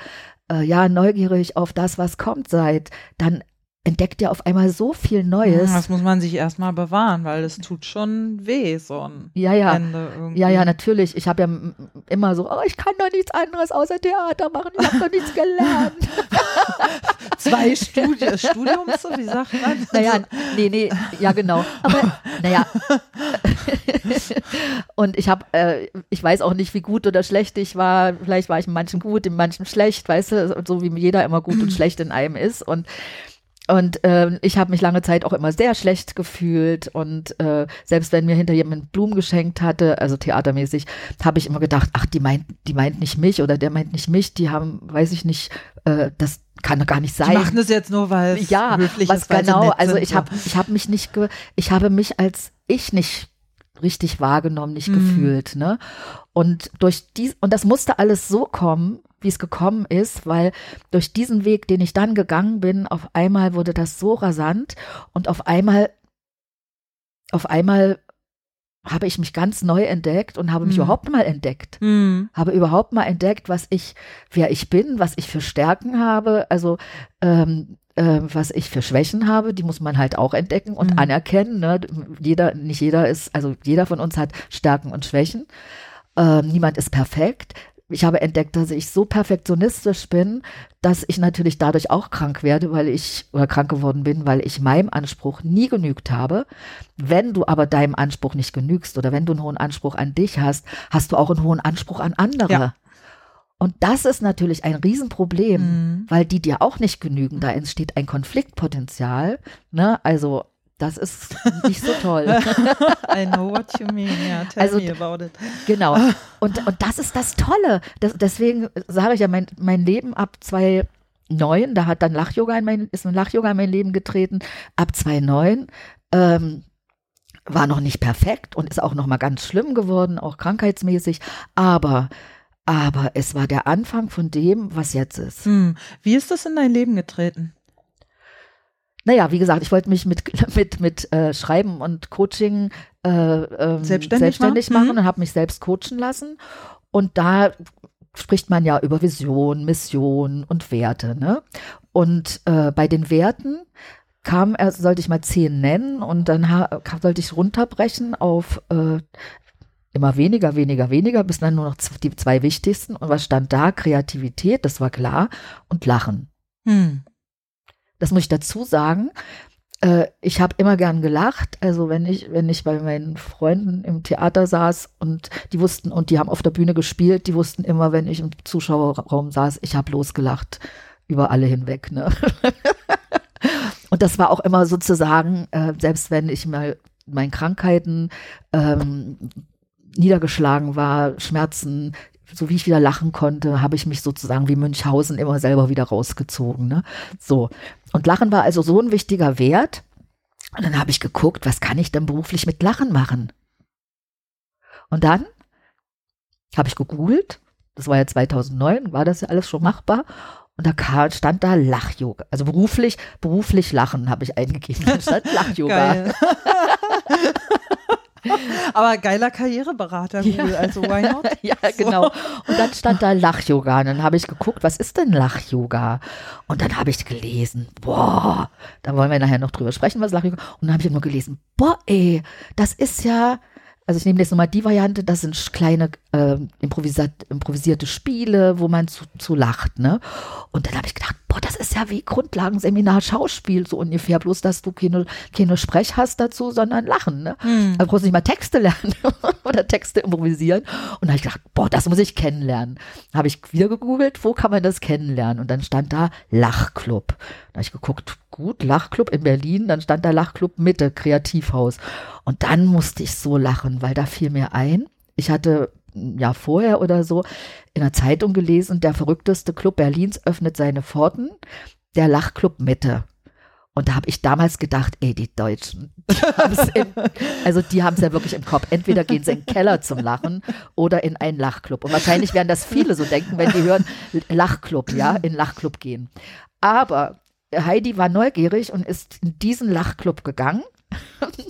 äh, äh, ja neugierig auf das, was kommt seid, dann entdeckt ihr auf einmal so viel Neues. Das muss man sich erstmal bewahren, weil es tut schon weh, so ein ja, ja. Ende irgendwie. Ja, ja, natürlich. Ich habe ja immer so, oh, ich kann doch nichts anderes außer Theater machen, ich habe doch nichts gelernt. Zwei Studi Studiums, wie sagt man? Naja, nee, nee, ja genau. Aber, naja. Und ich habe, äh, ich weiß auch nicht, wie gut oder schlecht ich war. Vielleicht war ich in manchen gut, in manchen schlecht, weißt du, so wie jeder immer gut und schlecht in einem ist. Und und äh, ich habe mich lange Zeit auch immer sehr schlecht gefühlt und äh, selbst wenn mir hinter jemand Blumen geschenkt hatte, also theatermäßig, habe ich immer gedacht, ach, die meint, die meint nicht mich oder der meint nicht mich, die haben, weiß ich nicht, äh, das kann gar nicht sein. Die machen das jetzt nur, weil es ja, höflich was ist, genau. Also ich habe ich habe mich nicht ge, ich habe mich als ich nicht richtig wahrgenommen, nicht Mhm. gefühlt, ne? Und durch dies und das musste alles so kommen, wie es gekommen ist, weil durch diesen Weg, den ich dann gegangen bin, auf einmal wurde das so rasant und auf einmal auf einmal habe ich mich ganz neu entdeckt und habe mich Mhm. überhaupt mal entdeckt Mhm. habe überhaupt mal entdeckt, was ich, wer ich bin, was ich für Stärken habe, also ähm, äh, was ich für Schwächen habe, die muss man halt auch entdecken und Mhm. anerkennen. Ne? Jeder, nicht jeder ist, also jeder von uns hat Stärken und Schwächen. Ähm, niemand ist perfekt. Ich habe entdeckt, dass ich so perfektionistisch bin, dass ich natürlich dadurch auch krank werde, weil ich oder krank geworden bin, weil ich meinem Anspruch nie genügt habe. Wenn du aber deinem Anspruch nicht genügst oder wenn du einen hohen Anspruch an dich hast, hast du auch einen hohen Anspruch an andere. Ja. Und das ist natürlich ein Riesenproblem, Mhm. weil die dir auch nicht genügen. Da entsteht ein Konfliktpotenzial. Ne? Also das ist nicht so toll. I know what you mean. Ja, tell Also, me about it. Genau. Und, und das ist das Tolle. Das, deswegen sage ich ja, mein, mein Leben ab 2009, da hat dann Lach-Yoga in mein, ist ein Lach-Yoga in mein Leben getreten. Ab 2009 ähm, war noch nicht perfekt und ist auch noch mal ganz schlimm geworden, auch krankheitsmäßig. Aber, aber es war der Anfang von dem, was jetzt ist. Hm. Wie ist das in dein Leben getreten? Naja, wie gesagt, ich wollte mich mit, mit, mit äh, Schreiben und Coaching äh, ähm, Selbstständig selbstständig machen? machen Mhm. und habe mich selbst coachen lassen. Und da spricht man ja über Vision, Mission und Werte. Ne? Und äh, bei den Werten kam, er sollte ich mal zehn nennen und dann kam- sollte ich runterbrechen auf äh, immer weniger, weniger, weniger, bis dann nur noch die zwei wichtigsten. Und was stand da? Kreativität, das war klar, und Lachen Hm. Das muss ich dazu sagen. Äh, ich habe immer gern gelacht. Also wenn ich, wenn ich bei meinen Freunden im Theater saß und die wussten, und die haben auf der Bühne gespielt, die wussten immer, wenn ich im Zuschauerraum saß, ich habe losgelacht über alle hinweg. Ne? und das war auch immer sozusagen, äh, selbst wenn ich mal meinen Krankheiten ähm, niedergeschlagen war, Schmerzen, so wie ich wieder lachen konnte, habe ich mich sozusagen wie Münchhausen immer selber wieder rausgezogen. Ne? So. Und Lachen war also so ein wichtiger Wert. Und dann habe ich geguckt, was kann ich denn beruflich mit Lachen machen? Und dann habe ich gegoogelt, das war ja 2009, war das ja alles schon machbar. Und da stand da Lach-Yoga. Also beruflich, beruflich Lachen habe ich eingegeben. Da stand Lach-Yoga. Aber geiler Karriereberater, Google, also why not? ja, So. genau. Und dann stand da Lach-Yoga. Und dann habe ich geguckt, was ist denn Lach-Yoga? Und dann habe ich gelesen, boah, da wollen wir nachher noch drüber sprechen, was Lach-Yoga Und dann habe ich nur gelesen, boah, ey, das ist ja, also ich nehme jetzt nochmal die Variante, das sind kleine äh, improvisiert, improvisierte Spiele, wo man zu, zu lacht, ne? Und dann habe ich gedacht, boah, das ist ja wie Grundlagenseminar Schauspiel, so ungefähr, bloß dass du keine, keine Sprech hast dazu, sondern Lachen, ne? Hm. Da brauchst du nicht mal Texte lernen oder Texte improvisieren. Und da habe ich gedacht, boah, das muss ich kennenlernen. Habe ich wieder gegoogelt, wo kann man das kennenlernen? Und dann stand da Lachclub. Da habe ich geguckt, gut, Lachclub in Berlin. Dann stand da Lachclub Mitte, Kreativhaus. Und dann musste ich so lachen, weil da fiel mir ein, ich hatte ein Jahr vorher oder so in der Zeitung gelesen, der verrückteste Club Berlins öffnet seine Pforten, der Lachclub Mitte. Und da habe ich damals gedacht, ey, die Deutschen, die im, also die haben es ja wirklich im Kopf. Entweder gehen sie in den Keller zum Lachen oder in einen Lachclub. Und wahrscheinlich werden das viele so denken, wenn die hören Lachclub, ja, in Lachclub gehen. Aber Heidi war neugierig und ist in diesen Lachclub gegangen.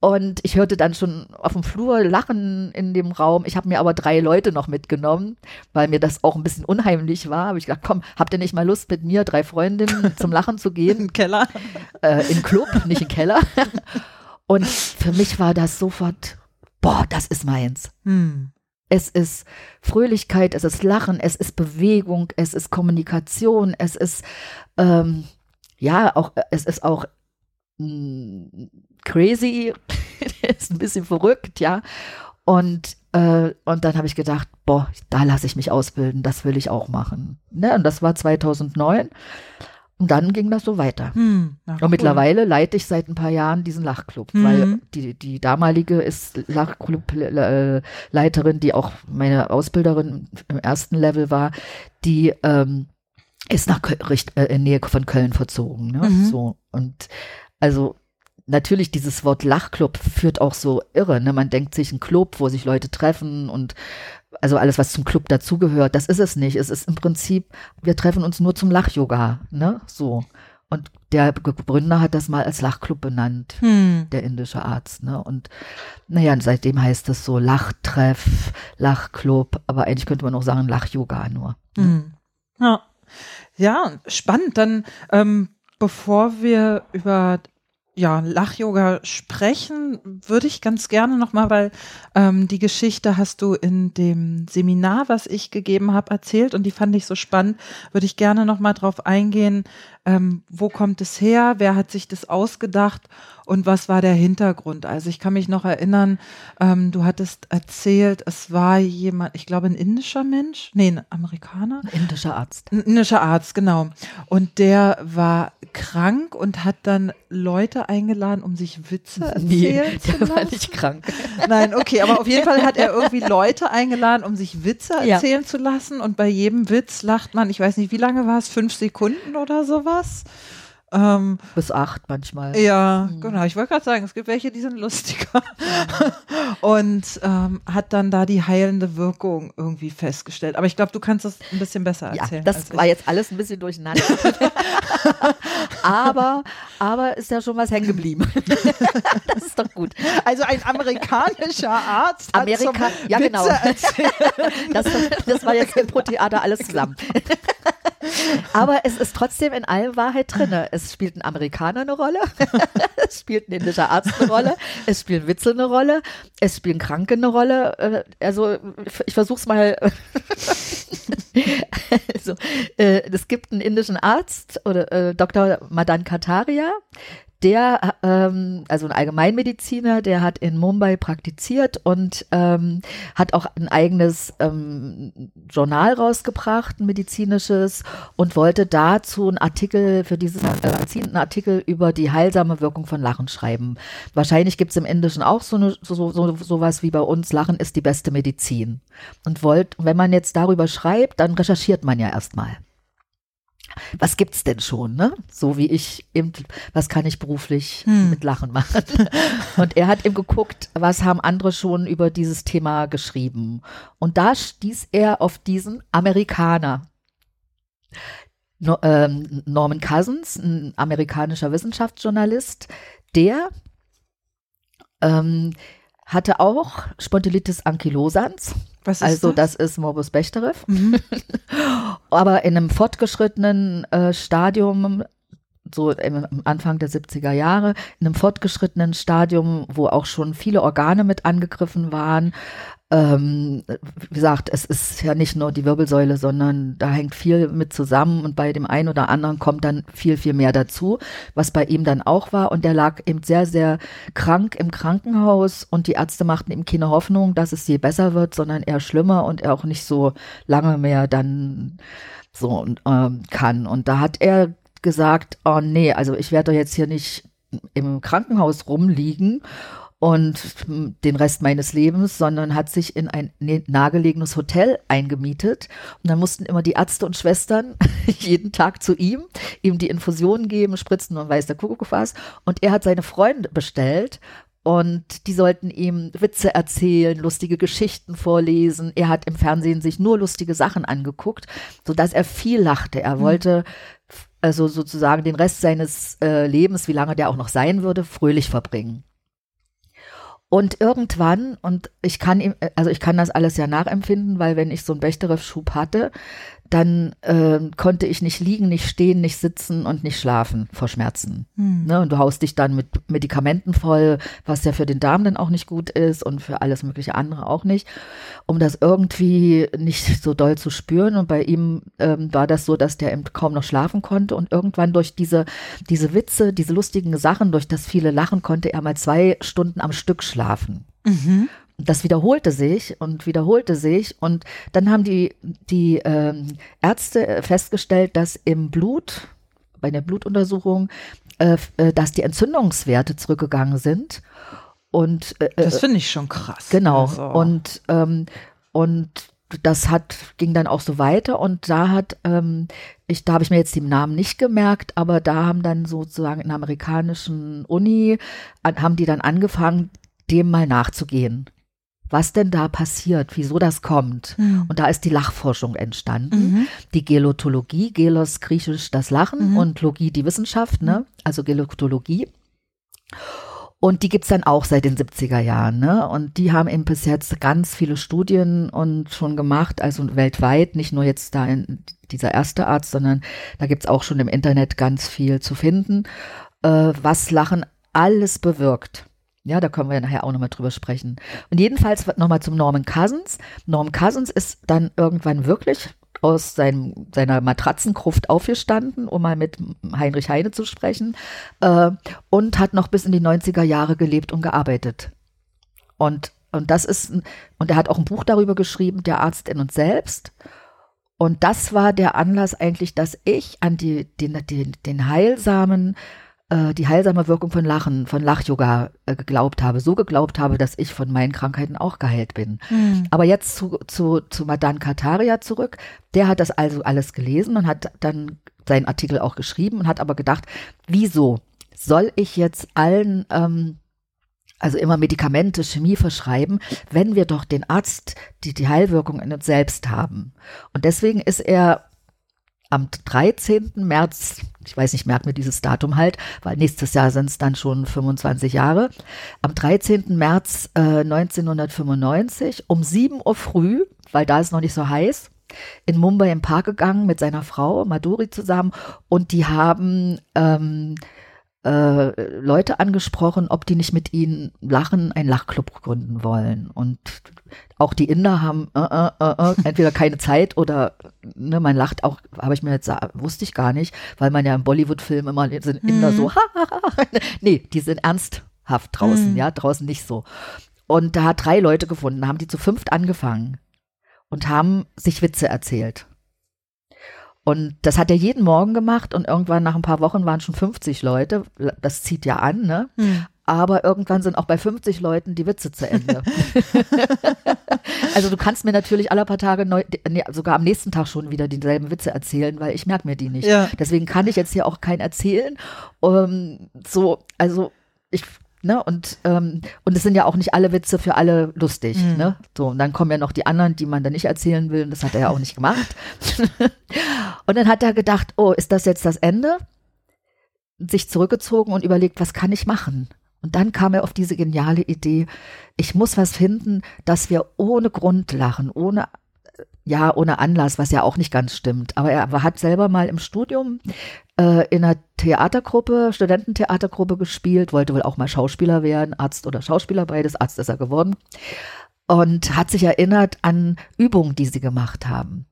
Und ich hörte dann schon auf dem Flur Lachen in dem Raum. Ich habe mir aber drei Leute noch mitgenommen, weil mir das auch ein bisschen unheimlich war. Habe ich gedacht, komm, habt ihr nicht mal Lust mit mir, drei Freundinnen, zum Lachen zu gehen? Im Keller. äh, in Club, nicht im Keller. Und für mich war das sofort, boah, das ist meins. Hm. Es ist Fröhlichkeit, es ist Lachen, es ist Bewegung, es ist Kommunikation, es ist, ähm, ja, auch, es ist auch mh, crazy, ist ein bisschen verrückt, ja. Und, äh, und dann habe ich gedacht, boah, da lasse ich mich ausbilden, das will ich auch machen. Ne? Und das war 2009. Und dann ging das so weiter. Hm. Na, cool. Und mittlerweile leite ich seit ein paar Jahren diesen Lachclub, Mhm. weil die, die damalige ist Lachclub-Leiterin, die auch meine Ausbilderin im ersten Level war, die, ähm, ist nach Richt, äh, in Nähe von Köln verzogen. Ne? Mhm. So und also natürlich dieses Wort Lachclub führt auch so irre. Ne? Man denkt sich ein Club, wo sich Leute treffen und also alles, was zum Club dazugehört, das ist es nicht. Es ist im Prinzip, wir treffen uns nur zum Lach-Yoga, ne? So. Und der Gründer hat das mal als Lachclub benannt, Hm. der indische Arzt, ne? Und naja, seitdem heißt es so Lachtreff, Lachclub, aber eigentlich könnte man auch sagen Lach-Yoga nur. Hm. Ja. ja, spannend. Dann, ähm, bevor wir über ja, Lach-Yoga sprechen, würde ich ganz gerne nochmal, weil ähm, die Geschichte hast du in dem Seminar, was ich gegeben habe, erzählt und die fand ich so spannend, würde ich gerne nochmal drauf eingehen, ähm, wo kommt es her, wer hat sich das ausgedacht und was war der Hintergrund. Also ich kann mich noch erinnern, ähm, du hattest erzählt, es war jemand, ich glaube ein indischer Mensch, nee, ein Amerikaner, Ein indischer Arzt. ein indischer Arzt, genau. Und der war krank und hat dann Leute eingeladen, um sich Witze erzählen zu der war nicht krank. Nein, okay, aber auf jeden Fall hat er irgendwie Leute eingeladen, um sich Witze Ja. erzählen zu lassen. Und bei jedem Witz lacht man, ich weiß nicht, wie lange war es, fünf Sekunden oder sowas. Ähm, Bis acht manchmal. ja, Mhm. genau. Ich wollte gerade sagen, es gibt welche, die sind lustiger. Und ähm, hat dann da die heilende Wirkung irgendwie festgestellt. Aber ich glaube, du kannst das ein bisschen besser Ja, erzählen. das als war jetzt alles ein bisschen durcheinander. aber, aber ist ja schon was hängen geblieben. das ist doch gut. Also ein amerikanischer Arzt. hat Amerika, zum ja Witze genau. Das, das war jetzt im Pro-Theater alles zusammen. Aber es ist trotzdem in allem Wahrheit drin. Es spielt ein Amerikaner eine Rolle, es spielt ein indischer Arzt eine Rolle, es spielen Witze eine Rolle, es spielen Kranke eine Rolle. Äh, Also ich versuche es mal. also, äh, es gibt einen indischen Arzt oder äh, Dr. Madan Kataria, der, ähm, also ein Allgemeinmediziner, der hat in Mumbai praktiziert und ähm, hat auch ein eigenes ähm, Journal rausgebracht, ein medizinisches, und wollte dazu einen Artikel für dieses Magazin, einen Artikel über die heilsame Wirkung von Lachen schreiben. Wahrscheinlich gibt es im Indischen auch so, eine, so, so, sowas wie bei uns, Lachen ist die beste Medizin. Und wollt, wenn man jetzt darüber schreibt, dann recherchiert man ja erstmal was gibt's denn schon, ne? So wie ich eben, was kann ich beruflich Hm. mit Lachen machen? Und er hat eben geguckt, was haben andere schon über dieses Thema geschrieben. Und da stieß er auf diesen Amerikaner. No, ähm, Norman Cousins, ein amerikanischer Wissenschaftsjournalist, der ähm, hatte auch Spondylitis ankylosans. Also das? das ist Morbus Bechterew Mhm. aber in einem fortgeschrittenen äh, Stadium, so im, Anfang der 70er Jahre, in einem fortgeschrittenen Stadium, wo auch schon viele Organe mit angegriffen waren. Ähm, wie gesagt, es ist ja nicht nur die Wirbelsäule, sondern da hängt viel mit zusammen und bei dem einen oder anderen kommt dann viel, viel mehr dazu, was bei ihm dann auch war. Und der lag eben sehr, sehr krank im Krankenhaus und die Ärzte machten ihm keine Hoffnung, dass es je besser wird, sondern eher schlimmer und er auch nicht so lange mehr dann so ähm, kann. Und da hat er gesagt, oh nee, also ich werde doch jetzt hier nicht im Krankenhaus rumliegen und hm, den Rest meines Lebens, sondern hat sich in ein ne- nahegelegenes Hotel eingemietet. Und dann mussten immer die Ärzte und Schwestern jeden Tag zu ihm, ihm die Infusionen geben, Spritzen und weiß der Kuckuck was. Und er hat seine Freunde bestellt und die sollten ihm Witze erzählen, lustige Geschichten vorlesen. Er hat im Fernsehen sich nur lustige Sachen angeguckt, sodass er viel lachte. Er wollte f- also sozusagen den Rest seines äh, Lebens, wie lange der auch noch sein würde, fröhlich verbringen. Und irgendwann, und ich kann ihm, also ich kann das alles ja nachempfinden, weil wenn ich so einen Bechterew-Schub hatte, dann äh, konnte ich nicht liegen, nicht stehen, nicht sitzen und nicht schlafen vor Schmerzen. Hm. Ne? Und du haust dich dann mit Medikamenten voll, was ja für den Darm dann auch nicht gut ist und für alles mögliche andere auch nicht, um das irgendwie nicht so doll zu spüren. Und bei ihm ähm, war das so, dass der eben kaum noch schlafen konnte und irgendwann durch diese, diese Witze, diese lustigen Sachen, durch das viele Lachen, konnte er mal zwei Stunden am Stück schlafen. Mhm. Das wiederholte sich und wiederholte sich und dann haben die, die ähm, Ärzte äh, festgestellt, dass im Blut, bei der Blutuntersuchung, äh, äh, dass die Entzündungswerte zurückgegangen sind und äh, Das äh, finde ich schon krass. genau Also, und ähm, und das hat, ging dann auch so weiter und da hat, ähm, ich, da habe ich mir jetzt den Namen nicht gemerkt, aber da haben dann sozusagen in der amerikanischen Uni, an, haben die dann angefangen, dem mal nachzugehen. Was denn da passiert, wieso das kommt. Mhm. Und da ist die Lachforschung entstanden. Mhm. Die Gelotologie, Gelos griechisch das Lachen mhm. und Logie die Wissenschaft, ne? also Gelotologie. Und die gibt's dann auch seit den 70er Jahren. Ne? Und die haben eben bis jetzt ganz viele Studien und schon gemacht, also weltweit, nicht nur jetzt da in dieser erste Arzt, sondern da gibt's auch schon im Internet ganz viel zu finden, äh, was Lachen alles bewirkt. Ja, da können wir ja nachher auch nochmal drüber sprechen. Und jedenfalls nochmal zum Norman Cousins. Norman Cousins ist dann irgendwann wirklich aus seinem, seiner Matratzengruft aufgestanden, um mal mit Heinrich Heine zu sprechen, äh, und hat noch bis in die 90er Jahre gelebt und gearbeitet. Und, und das ist, und er hat auch ein Buch darüber geschrieben, Der Arzt in uns selbst. Und das war der Anlass eigentlich, dass ich an die, den, den, den heilsamen äh, die heilsame Wirkung von Lachen, von Lach-Yoga äh, geglaubt habe, so geglaubt habe, dass ich von meinen Krankheiten auch geheilt bin. Mhm. Aber jetzt zu, zu, zu Madan Kataria zurück. Der hat das also alles gelesen und hat dann seinen Artikel auch geschrieben und hat aber gedacht, wieso soll ich jetzt allen ähm, also immer Medikamente, Chemie verschreiben, wenn wir doch den Arzt, die die Heilwirkung in uns selbst haben. Und deswegen ist er am 13. März, ich weiß nicht, merkt mir dieses Datum halt, weil nächstes Jahr sind es dann schon 25 Jahre, am 13. März äh, 1995 um 7 Uhr früh, weil da ist noch nicht so heiß, in Mumbai im Park gegangen mit seiner Frau Maduri zusammen und die haben ähm, äh, Leute angesprochen, ob die nicht mit ihnen lachen, einen Lachclub gründen wollen. Und auch die Inder haben äh, äh, äh, äh entweder keine Zeit oder ne, man lacht auch, habe ich mir jetzt wusste ich gar nicht, weil man ja im Bollywood-Film immer sind Inder mhm. so, nee, die sind ernsthaft draußen, mhm. ja, draußen nicht so. Und da hat drei Leute gefunden, haben die zu fünft angefangen und haben sich Witze erzählt. Und das hat er jeden Morgen gemacht und irgendwann nach ein paar Wochen waren schon 50 Leute. Das zieht ja an, ne? Hm aber irgendwann sind auch bei 50 Leuten die Witze zu Ende. also du kannst mir natürlich alle paar Tage neu, nee, sogar am nächsten Tag schon wieder dieselben Witze erzählen, weil ich merke mir die nicht. Ja. Deswegen kann ich jetzt hier auch keinen erzählen. Um, ähm, so, also ich Ne, und, ähm, und es sind ja auch nicht alle Witze für alle lustig. Mhm. Ne? So, und dann kommen ja noch die anderen, die man dann nicht erzählen will. Und das hat er ja auch nicht gemacht. und dann hat er gedacht, oh, ist das jetzt das Ende? Sich zurückgezogen und überlegt, was kann ich machen? Und dann kam er auf diese geniale Idee, ich muss was finden, dass wir ohne Grund lachen, ohne ja, ohne Anlass, was ja auch nicht ganz stimmt. Aber er hat selber mal im Studium äh, in einer Theatergruppe, Studententheatergruppe gespielt, wollte wohl auch mal Schauspieler werden, Arzt oder Schauspieler, beides, Arzt ist er geworden. Und hat sich erinnert an Übungen, die sie gemacht haben.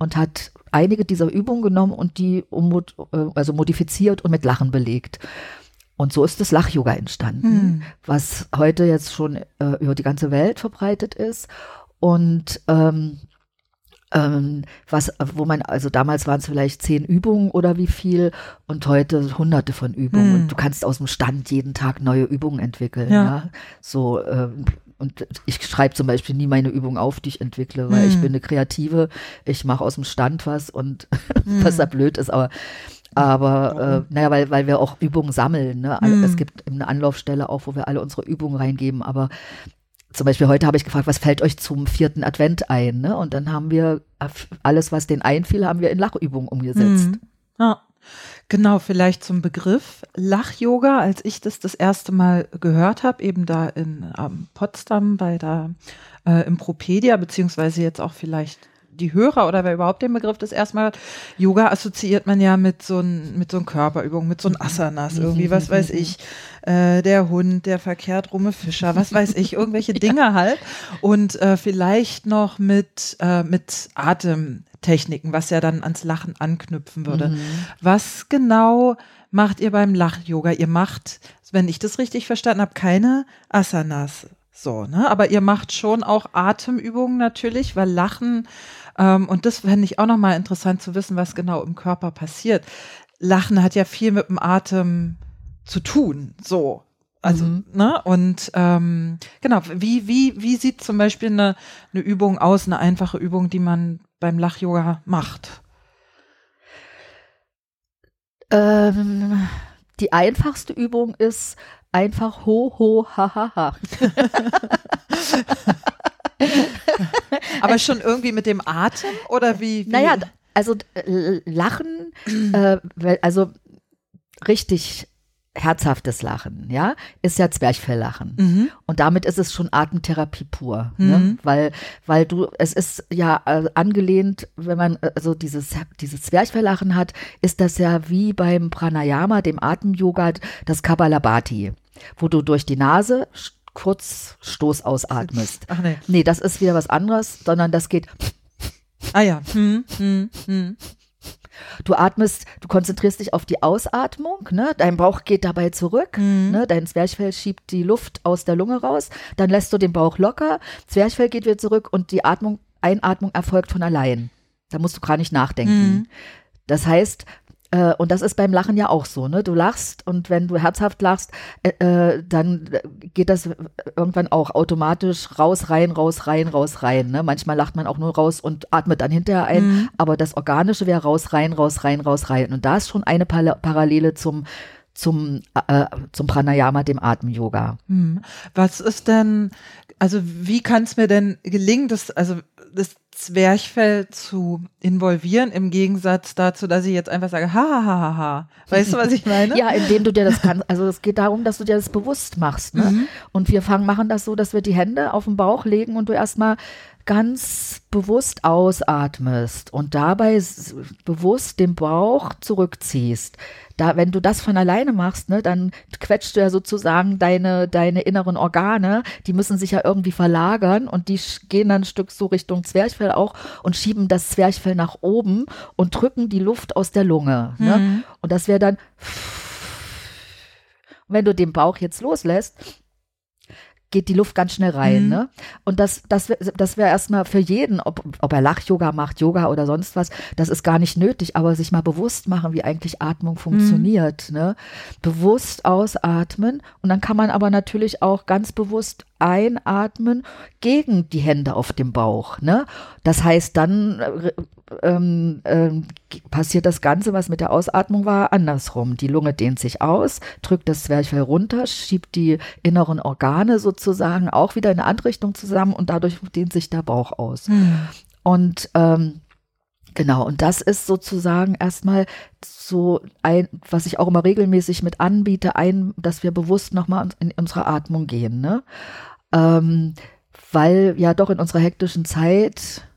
Und hat einige dieser Übungen genommen und die um, äh, also modifiziert und mit Lachen belegt. Und so ist das Lach-Yoga entstanden, hm. was heute jetzt schon äh, über die ganze Welt verbreitet ist. Und ähm, ähm, was, wo man, also damals waren es vielleicht zehn Übungen oder wie viel und heute hunderte von Übungen. Hm. Und du kannst aus dem Stand jeden Tag neue Übungen entwickeln. Ja. ja? So, ähm, und ich schreibe zum Beispiel nie meine Übungen auf, die ich entwickle, weil hm. ich bin eine Kreative, ich mache aus dem Stand was und hm. was da blöd ist, aber aber äh, naja, weil, weil wir auch Übungen sammeln. Ne? Mhm. Es gibt eine Anlaufstelle auch, wo wir alle unsere Übungen reingeben. Aber zum Beispiel heute habe ich gefragt, was fällt euch zum vierten Advent ein? Ne? Und dann haben wir alles, was denen einfiel, haben wir in Lachübungen umgesetzt. Mhm. Ja. Genau, vielleicht zum Begriff Lach-Yoga, als ich das das erste Mal gehört habe, eben da in ähm, Potsdam bei der äh, Impropedia, beziehungsweise jetzt auch vielleicht die Hörer oder wer überhaupt den Begriff das erstmal Yoga assoziiert man ja mit so ein, mit so Körperübungen, mit so ein Asanas irgendwie, was weiß ich, äh, der Hund, der verkehrt rumme Fischer, was weiß ich, irgendwelche Dinge halt und äh, vielleicht noch mit, äh, mit Atemtechniken, was ja dann ans Lachen anknüpfen würde. Mhm. Was genau macht ihr beim Lach-Yoga? Ihr macht, wenn ich das richtig verstanden habe, keine Asanas. So, ne? Aber ihr macht schon auch Atemübungen natürlich, weil Lachen ähm, und das fände ich auch nochmal interessant zu wissen, was genau im Körper passiert. Lachen hat ja viel mit dem Atem zu tun. So. Also, mhm. ne, und ähm, genau, wie, wie, wie sieht zum Beispiel eine, eine Übung aus, eine einfache Übung, die man beim Lach-Yoga macht? Ähm, die einfachste Übung ist einfach ho, ho, ha, ha, ha. Aber schon irgendwie mit dem Atem oder wie? wie? Naja, also äh, Lachen, äh, also richtig herzhaftes Lachen, ja, ist ja Zwerchfelllachen. Mhm. Und damit ist es schon Atemtherapie pur, ne? mhm. ne? weil, weil du, es ist ja äh, angelehnt, wenn man also dieses, dieses Zwerchfelllachen hat, ist das ja wie beim Pranayama, dem Atemyoga, das Kabbalabhati, wo du durch die Nase kurz Stoß ausatmest. Ach nee. Nee, das ist wieder was anderes, sondern das geht. Ah ja. Hm, hm, hm. Du atmest, du konzentrierst dich auf die Ausatmung, ne? dein Bauch geht dabei zurück, mhm. ne? dein Zwerchfell schiebt die Luft aus der Lunge raus, dann lässt du den Bauch locker, Zwerchfell geht wieder zurück und die Atmung, Einatmung erfolgt von allein. Da musst du gar nicht nachdenken. Mhm. Das heißt, und das ist beim Lachen ja auch so, ne? Du lachst und wenn du herzhaft lachst, äh, äh, dann geht das irgendwann auch automatisch raus, rein, raus, rein, raus, rein. Ne? Manchmal lacht man auch nur raus und atmet dann hinterher ein, mhm. aber das Organische wäre raus, rein, raus, rein, raus, rein. Und da ist schon eine Parallele zum zum, äh, zum Pranayama, dem Atem-Yoga. Mhm. Was ist denn, also wie kann es mir denn gelingen, dass, also das Zwerchfell zu involvieren, im Gegensatz dazu, dass ich jetzt einfach sage, ha, ha, ha, ha. Weißt du, was ich meine? Ja, indem du dir das kannst. Also es geht darum, dass du dir das bewusst machst. Ne? Mhm. Und wir fangen, machen das so, dass wir die Hände auf den Bauch legen und du erstmal ganz bewusst ausatmest und dabei bewusst den Bauch zurückziehst. Da, wenn du das von alleine machst, ne, dann quetscht du ja sozusagen deine, deine inneren Organe, die müssen sich ja irgendwie verlagern und die gehen dann ein Stück so Richtung Zwerchfell auch und schieben das Zwerchfell nach oben und drücken die Luft aus der Lunge. Ne? Mhm. Und das wäre dann, wenn du den Bauch jetzt loslässt, geht die Luft ganz schnell rein. Mhm. Ne? Und das, das, das wäre erstmal für jeden, ob, ob er Lach-Yoga macht, Yoga oder sonst was, das ist gar nicht nötig, aber sich mal bewusst machen, wie eigentlich Atmung mhm. funktioniert. Mhm. Ne? Bewusst ausatmen und dann kann man aber natürlich auch ganz bewusst einatmen gegen die Hände auf dem Bauch. Ne? Das heißt, dann äh, ähm, ähm, passiert das Ganze, was mit der Ausatmung war, andersrum. Die Lunge dehnt sich aus, drückt das Zwerchfell runter, schiebt die inneren Organe sozusagen auch wieder in eine andere Richtung zusammen und dadurch dehnt sich der Bauch aus. Hm. Und ähm, Genau, und das ist sozusagen erstmal so ein, was ich auch immer regelmäßig mit anbiete, ein, dass wir bewusst nochmal in unsere Atmung gehen, ne? Ähm, weil ja doch in unserer hektischen Zeit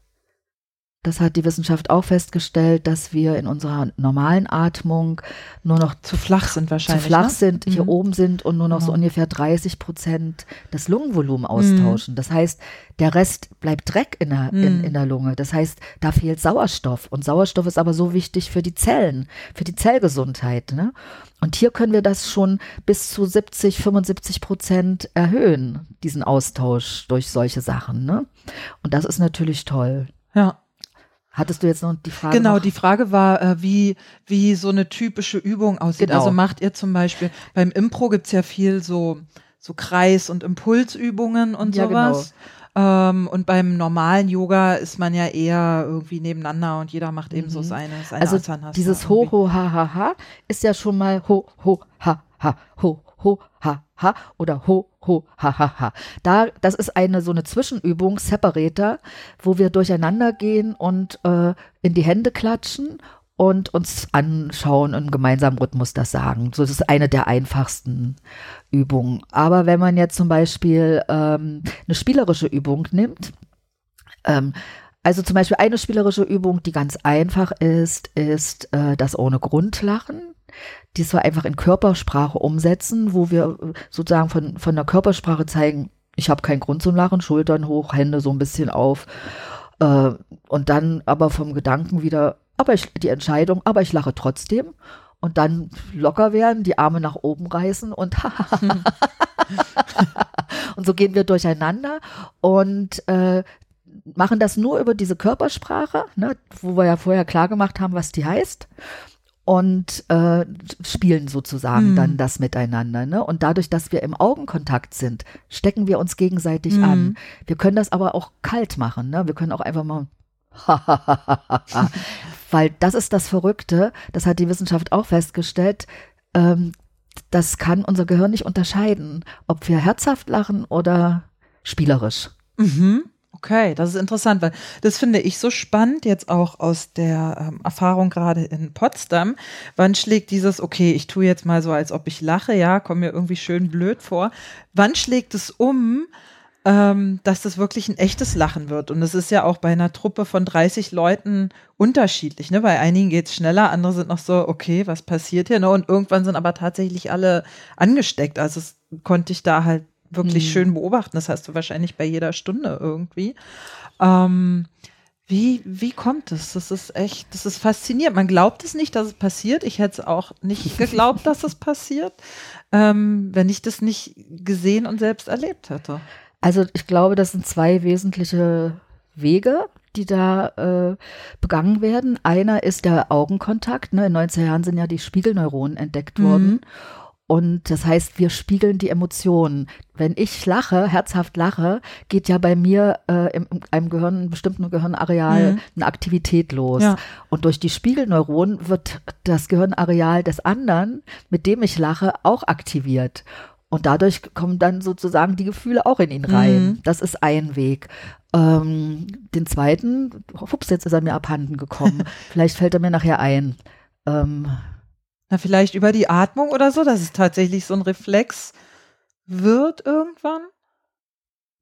das hat die Wissenschaft auch festgestellt, dass wir in unserer normalen Atmung nur noch zu flach sind wahrscheinlich. Zu flach ne? sind, hier mhm. oben sind und nur noch genau. so ungefähr 30 Prozent des Lungenvolumen austauschen. Mhm. Das heißt, der Rest bleibt Dreck in der, mhm. in, in der Lunge. Das heißt, da fehlt Sauerstoff. Und Sauerstoff ist aber so wichtig für die Zellen, für die Zellgesundheit. Ne? Und hier können wir das schon bis zu 70, 75 Prozent erhöhen, diesen Austausch durch solche Sachen. Ne? Und das ist natürlich toll. Ja. Hattest du jetzt noch die Frage? Genau, noch? die Frage war, äh, wie, wie so eine typische Übung aussieht. Genau. Also macht ihr zum Beispiel, beim Impro gibt's ja viel so, so Kreis- und Impulsübungen und ja, sowas. Genau. Ähm, und beim normalen Yoga ist man ja eher irgendwie nebeneinander und jeder macht eben mhm. so seine, seine Also Asanas dieses Ho, Ho, Ha, Ha, Ha ist ja schon mal Ho, Ho, Ha, Ha, Ho, Ho, Ha, Ha oder Ho, Ho, Ha, Ha, Ha. Da, das ist eine so eine Zwischenübung, Separator, wo wir durcheinander gehen und äh, in die Hände klatschen und uns anschauen und im gemeinsamen Rhythmus das sagen. So, das ist eine der einfachsten Übungen. Aber wenn man jetzt zum Beispiel ähm, eine spielerische Übung nimmt, ähm, also zum Beispiel eine spielerische Übung, die ganz einfach ist, ist äh, das ohne Grundlachen die wir einfach in Körpersprache umsetzen, wo wir äh, sozusagen von, von der Körpersprache zeigen, ich habe keinen Grund zum Lachen, Schultern hoch, Hände so ein bisschen auf. Äh, und dann aber vom Gedanken wieder, aber ich, die Entscheidung, aber ich lache trotzdem. Und dann locker werden, die Arme nach oben reißen und und so gehen wir durcheinander und äh, machen das nur über diese Körpersprache, ne, wo wir ja vorher klar gemacht haben, was die heißt. Und äh, spielen sozusagen Mhm. dann das miteinander. Ne? Und dadurch, dass wir im Augenkontakt sind, stecken wir uns gegenseitig Mhm. an. Wir können das aber auch kalt machen. Ne? Wir können auch einfach mal weil das ist das Verrückte, das hat die Wissenschaft auch festgestellt, ähm, das kann unser Gehirn nicht unterscheiden, ob wir herzhaft lachen oder spielerisch. Mhm. Okay, das ist interessant, weil das finde ich so spannend, jetzt auch aus der ähm, Erfahrung gerade in Potsdam. Wann schlägt dieses, okay, ich tue jetzt mal so, als ob ich lache, ja, komme mir irgendwie schön blöd vor. Wann schlägt es um, ähm, dass das wirklich ein echtes Lachen wird? Und es ist ja auch bei einer Truppe von 30 Leuten unterschiedlich. Ne? Bei einigen geht es schneller, andere sind noch so, okay, was passiert hier? Ne? Und irgendwann sind aber tatsächlich alle angesteckt. Also das konnte ich da halt wirklich Hm. schön beobachten. Das hast du wahrscheinlich bei jeder Stunde irgendwie. Ähm, wie, wie kommt es? Das ist echt, das ist faszinierend. Man glaubt es nicht, dass es passiert. Ich hätte es auch nicht geglaubt, dass es passiert, ähm, wenn ich das nicht gesehen und selbst erlebt hätte. Also ich glaube, das sind zwei wesentliche Wege, die da äh, begangen werden. Einer ist der Augenkontakt. Ne? In 90er Jahren sind ja die Spiegelneuronen entdeckt Mhm. worden. Und das heißt, wir spiegeln die Emotionen. Wenn ich lache, herzhaft lache, geht ja bei mir äh, im, in einem Gehirn, einem bestimmten Gehirnareal Mhm. eine Aktivität los. Ja. Und durch die Spiegelneuronen wird das Gehirnareal des anderen, mit dem ich lache, auch aktiviert. Und dadurch kommen dann sozusagen die Gefühle auch in ihn rein. Mhm. Das ist ein Weg. Ähm, den zweiten, ups, jetzt ist er mir abhanden gekommen. Vielleicht fällt er mir nachher ein. Ähm, Na, vielleicht über die Atmung oder so, dass es tatsächlich so ein Reflex wird irgendwann.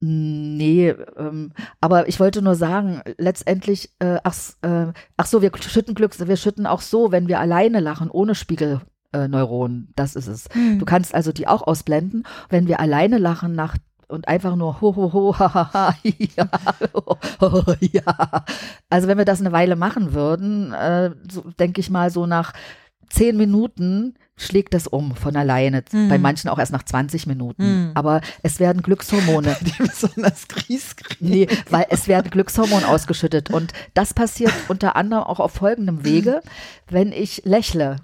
Nee, ähm, aber ich wollte nur sagen, letztendlich, äh, ach, äh, ach so, wir schütten Glücks, wir schütten auch so, wenn wir alleine lachen, ohne Spiegelneuronen. Äh, Neuronen. das ist es. Du kannst also die auch ausblenden. Wenn wir alleine lachen nach und einfach nur ho ho ho ha ha ha ja, ho, ho, ja. Also wenn wir das eine Weile machen würden, äh, so, denke ich mal so nach zehn Minuten schlägt das um von alleine. Hm. Bei manchen auch erst nach 20 Minuten. Hm. Aber es werden Glückshormone. die besonders. Nee, weil es werden Glückshormone ausgeschüttet. Und das passiert unter anderem auch auf folgendem Wege, wenn ich lächle.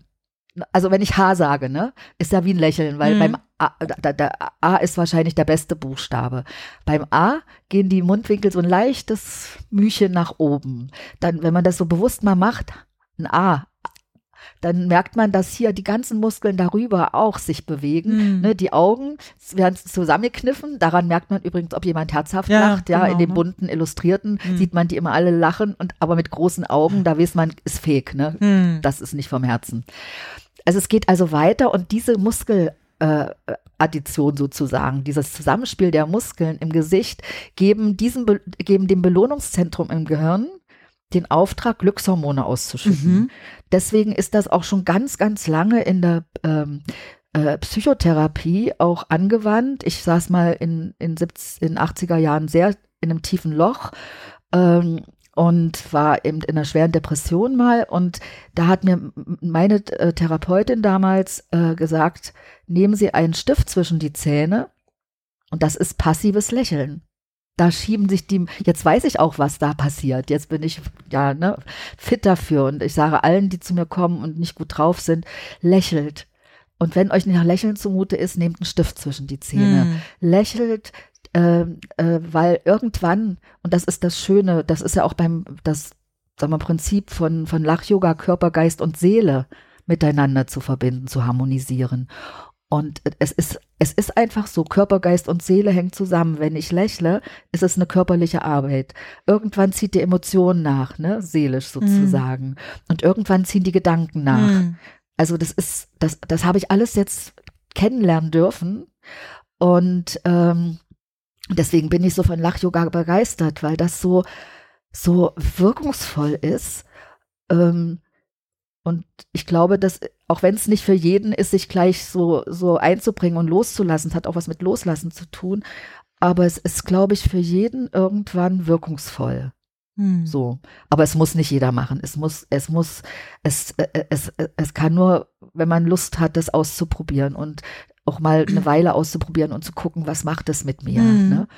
Also wenn ich H sage, ne, ist ja wie ein Lächeln, weil Mhm. beim A, da, da, A ist wahrscheinlich der beste Buchstabe. Beim A gehen die Mundwinkel so ein leichtes Mühchen nach oben. Dann, wenn man das so bewusst mal macht, ein A, dann merkt man, dass hier die ganzen Muskeln darüber auch sich bewegen. Mhm. Ne, die Augen werden zusammengekniffen. Daran merkt man übrigens, ob jemand herzhaft Ja, lacht. Ja, genau, in den ne? bunten Illustrierten Mhm. sieht man die immer alle lachen und aber mit großen Augen. Da weiß man, ist fake. Ne? Hm. Das ist nicht vom Herzen. Also es geht also weiter und diese Muskel äh, Addition sozusagen, dieses Zusammenspiel der Muskeln im Gesicht geben diesem Be geben dem Belohnungszentrum im Gehirn den Auftrag, Glückshormone auszuschütten. Mhm. Deswegen ist das auch schon ganz, ganz lange in der ähm, äh, Psychotherapie auch angewandt. Ich saß mal in, in, 70, in 80er Jahren sehr in einem tiefen Loch ähm, und war eben in einer schweren Depression mal. Und da hat mir meine äh, Therapeutin damals äh, gesagt, nehmen Sie einen Stift zwischen die Zähne und das ist passives Lächeln. Da schieben sich die, jetzt weiß ich auch, was da passiert. Jetzt bin ich ja ne, fit dafür und ich sage allen, die zu mir kommen und nicht gut drauf sind, lächelt. Und wenn euch nicht nach Lächeln zumute ist, nehmt einen Stift zwischen die Zähne. Hm. Lächelt, ähm, äh, weil irgendwann, und das ist das Schöne, das ist ja auch beim, das sagen wir, Prinzip von, von Lach-Yoga, Körper, Geist und Seele miteinander zu verbinden, zu harmonisieren. Und es ist, es ist einfach so, Körper, Geist und Seele hängen zusammen. Wenn ich lächle, ist es eine körperliche Arbeit. Irgendwann zieht die Emotion nach, ne, seelisch sozusagen. Und irgendwann ziehen die Gedanken nach. Hm. Also das ist, das, das habe ich alles jetzt kennenlernen dürfen. Und ähm, deswegen bin ich so von Lach-Yoga begeistert, weil das so, so wirkungsvoll ist. Ähm, und ich glaube, dass, auch wenn es nicht für jeden ist, sich gleich so, so einzubringen und loszulassen, es hat auch was mit Loslassen zu tun, aber es ist, glaube ich, für jeden irgendwann wirkungsvoll. Hm. So. Aber es muss nicht jeder machen. Es muss, es muss, es, äh, es, äh, es kann nur, wenn man Lust hat, das auszuprobieren und auch mal eine Weile auszuprobieren und zu gucken, was macht es mit mir. Mhm. Ne?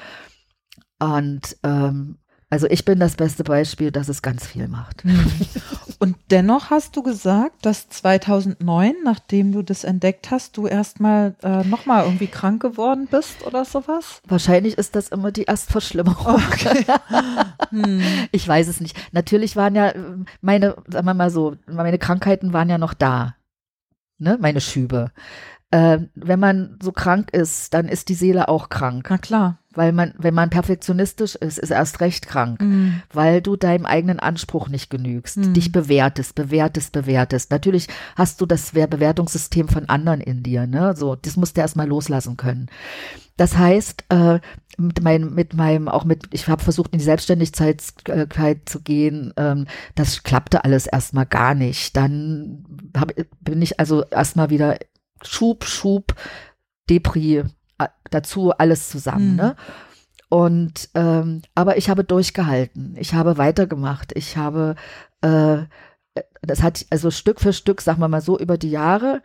Und ähm, Also ich bin das beste Beispiel, dass es ganz viel macht. Hm. Und dennoch hast du gesagt, dass 2009, nachdem du das entdeckt hast, du erstmal äh, nochmal irgendwie krank geworden bist oder sowas? Wahrscheinlich ist das immer die Erstverschlimmerung. Okay. hm. Ich weiß es nicht. Natürlich waren ja meine, sagen wir mal so, meine Krankheiten waren ja noch da. Ne, meine Schübe. Äh, wenn man so krank ist, dann ist die Seele auch krank. Na klar weil man, wenn man perfektionistisch ist, ist erst recht krank, mhm. weil du deinem eigenen Anspruch nicht genügst, mhm. dich bewertest, bewertest, bewertest. Natürlich hast du das Bewertungssystem von anderen in dir, ne? So, das musst du erstmal loslassen können. Das heißt, äh, mit meinem, mit meinem, auch mit, ich habe versucht, in die Selbstständigkeit zu gehen. Ähm, das klappte alles erstmal gar nicht. Dann hab, bin ich also erstmal wieder Schub, Schub, Depri, dazu alles zusammen. Mhm. Ne? Und ähm, aber ich habe durchgehalten. Ich habe weitergemacht. Ich habe äh, das hat also Stück für Stück, sagen wir mal so, über die Jahre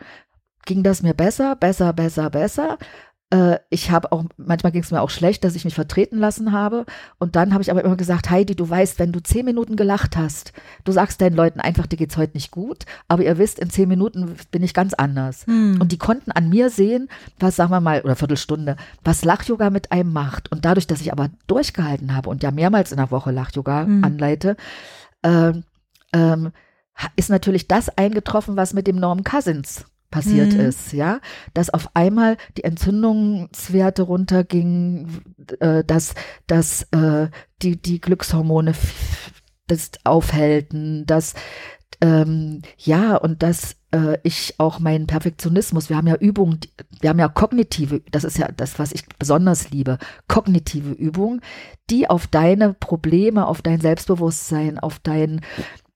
ging das mir besser, besser, besser, besser. Äh, ich habe auch, manchmal ging es mir auch schlecht, dass ich mich vertreten lassen habe. Und dann habe ich aber immer gesagt, Heidi, du weißt, wenn du zehn Minuten gelacht hast, du sagst deinen Leuten einfach, dir geht's heute nicht gut, aber ihr wisst, in zehn Minuten bin ich ganz anders. Hm. Und die konnten an mir sehen, was, sagen wir mal, oder Viertelstunde, was Lach-Yoga mit einem macht. Und dadurch, dass ich aber durchgehalten habe und ja mehrmals in der Woche Lach-Yoga hm. anleite, ähm, ähm, ist natürlich das eingetroffen, was mit dem Norm Cousins passiert mhm. ist, ja, dass auf einmal die Entzündungswerte runtergingen, äh, dass, dass äh, die, die Glückshormone das aufhellten, dass ähm, ja, und dass äh, ich auch meinen Perfektionismus, wir haben ja Übungen, wir haben ja kognitive, das ist ja das, was ich besonders liebe, kognitive Übungen, die auf deine Probleme, auf dein Selbstbewusstsein, auf dein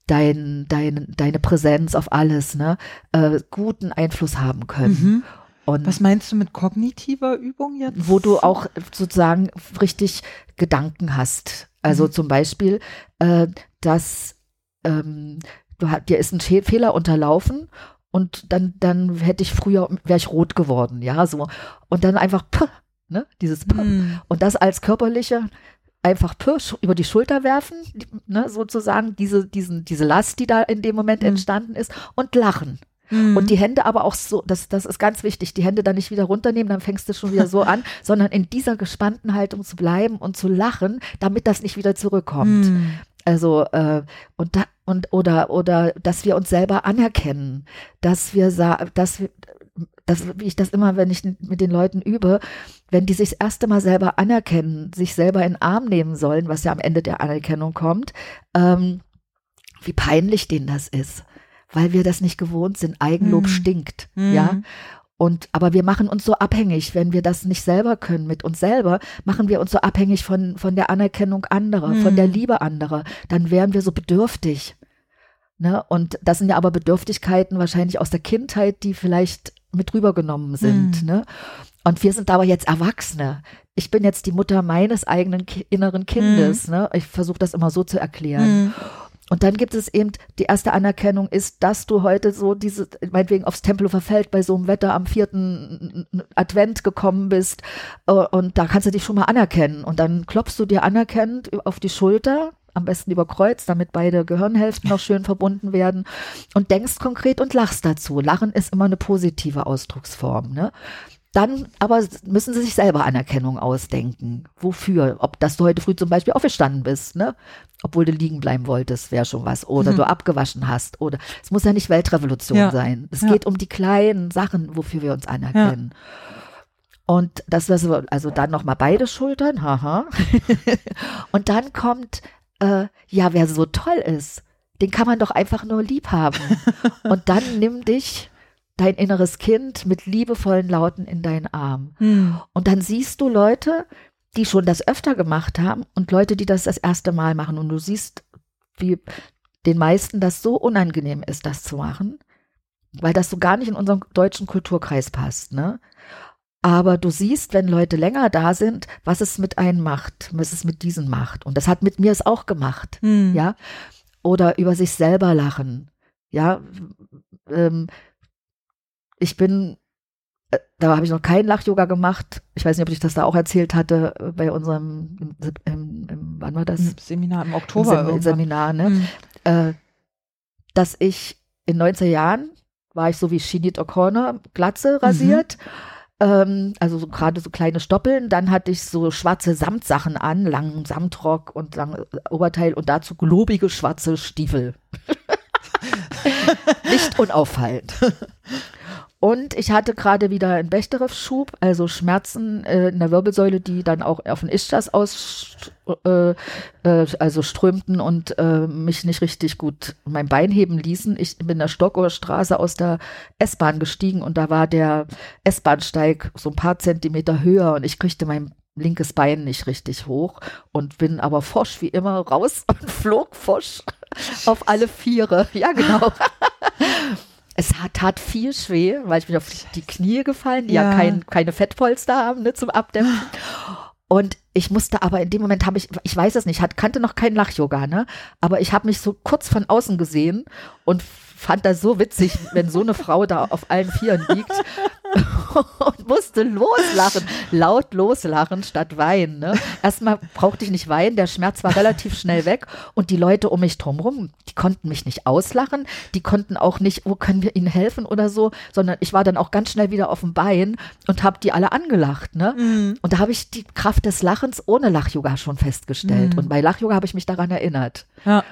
dein, dein, deine Präsenz auf alles, ne, äh, guten Einfluss haben können. Mhm. Und Was meinst du mit kognitiver Übung jetzt? Wo du auch sozusagen richtig Gedanken hast. Also mhm. zum Beispiel, äh, dass ähm, du, dir ist ein Fehler unterlaufen und dann, dann hätte ich früher, wäre ich rot geworden, ja, so. Und dann einfach, puh, ne, dieses puh. Mhm. Und das als körperliche, einfach über die Schulter werfen, ne, sozusagen diese, diesen, diese Last, die da in dem Moment mhm. entstanden ist, und lachen. Mhm. Und die Hände aber auch so, das, das ist ganz wichtig, die Hände dann nicht wieder runternehmen, dann fängst du schon wieder so an, sondern in dieser gespannten Haltung zu bleiben und zu lachen, damit das nicht wieder zurückkommt. Mhm. Also, äh, und da, und, oder, oder, dass wir uns selber anerkennen, dass wir, dass wir, das, wie ich das immer, wenn ich mit den Leuten übe, wenn die sich das erste Mal selber anerkennen, sich selber in den Arm nehmen sollen, was ja am Ende der Anerkennung kommt, ähm, wie peinlich denen das ist, weil wir das nicht gewohnt sind. Eigenlob mhm. stinkt, mhm. ja. Und, aber wir machen uns so abhängig, wenn wir das nicht selber können mit uns selber, machen wir uns so abhängig von, von der Anerkennung anderer, mhm. von der Liebe anderer. Dann wären wir so bedürftig. Ne? Und das sind ja aber Bedürftigkeiten wahrscheinlich aus der Kindheit, die vielleicht mit rübergenommen sind. Mhm. Ne? Und wir sind aber jetzt Erwachsene. Ich bin jetzt die Mutter meines eigenen ki inneren Kindes. Mhm. Ne? Ich versuche das immer so zu erklären. Mhm. Und dann gibt es eben, die erste Anerkennung ist, dass du heute so diese, meinetwegen aufs Tempelhofer Feld bei so einem Wetter am vierten Advent gekommen bist. Äh, und da kannst du dich schon mal anerkennen. Und dann klopfst du dir anerkennend auf die Schulter am besten über Kreuz, damit beide Gehirnhälften noch schön verbunden werden und denkst konkret und lachst dazu. Lachen ist immer eine positive Ausdrucksform. Ne? Dann aber müssen sie sich selber Anerkennung ausdenken. Wofür? Ob, dass du heute früh zum Beispiel aufgestanden bist, ne? Obwohl du liegen bleiben wolltest, wäre schon was. Oder mhm. du abgewaschen hast. Oder es muss ja nicht Weltrevolution ja. sein. Es ja. geht um die kleinen Sachen, wofür wir uns anerkennen. Ja. Und das also dann nochmal beide Schultern, haha. und dann kommt äh, ja, wer so toll ist, den kann man doch einfach nur lieb haben. Und dann nimm dich, dein inneres Kind, mit liebevollen Lauten in deinen Arm. Hm. Und dann siehst du Leute, die schon das öfter gemacht haben und Leute, die das das erste Mal machen. Und du siehst, wie den meisten das so unangenehm ist, das zu machen, weil das so gar nicht in unseren deutschen Kulturkreis passt. Ne? Aber du siehst, wenn Leute länger da sind, was es mit einem macht, was es mit diesen macht. Und das hat mit mir es auch gemacht. Hm. Ja. Oder über sich selber lachen. Ja. Ähm, ich bin, äh, da habe ich noch kein Lach-Yoga gemacht. Ich weiß nicht, ob ich das da auch erzählt hatte äh, bei unserem im, im, wann war das? Seminar im Oktober. Im Seminar, ne? Mhm. Äh, dass ich in 19 Jahren war ich so wie Shinit O'Connor, Glatze rasiert. Mhm. Ähm, also so, gerade so kleine Stoppeln. Dann hatte ich so schwarze Samtsachen an, langen Samtrock und langes Oberteil und dazu globige schwarze Stiefel. Nicht unauffallend. Und ich hatte gerade wieder einen Bechterew-Schub, also Schmerzen äh, in der Wirbelsäule, die dann auch auf den Ischias aus, äh, äh, also strömten und äh, mich nicht richtig gut mein Bein heben ließen. Ich bin in der Stockower aus der S-Bahn gestiegen und da war der S-Bahnsteig so ein paar Zentimeter höher und ich kriegte mein linkes Bein nicht richtig hoch und bin aber forsch wie immer raus und flog forsch auf alle Viere. Ja, genau. Es hat, tat viel schwer, weil ich bin auf die Knie gefallen, die ja, ja kein, keine Fettpolster haben ne, zum Abdämpfen. Und ich musste aber in dem Moment habe ich, ich weiß es nicht, hat, kannte noch kein Lach-Yoga, ne? Aber ich habe mich so kurz von außen gesehen und fand das so witzig, wenn so eine Frau da auf allen Vieren liegt und musste loslachen, laut loslachen statt weinen. Ne? Erstmal brauchte ich nicht weinen, der Schmerz war relativ schnell weg und die Leute um mich drumherum, die konnten mich nicht auslachen, die konnten auch nicht, wo können wir ihnen helfen oder so, sondern ich war dann auch ganz schnell wieder auf dem Bein und habe die alle angelacht. Ne? Mhm. Und da habe ich die Kraft des Lachens ohne Lach-Yoga schon festgestellt mhm. und bei Lach-Yoga habe ich mich daran erinnert. Ja.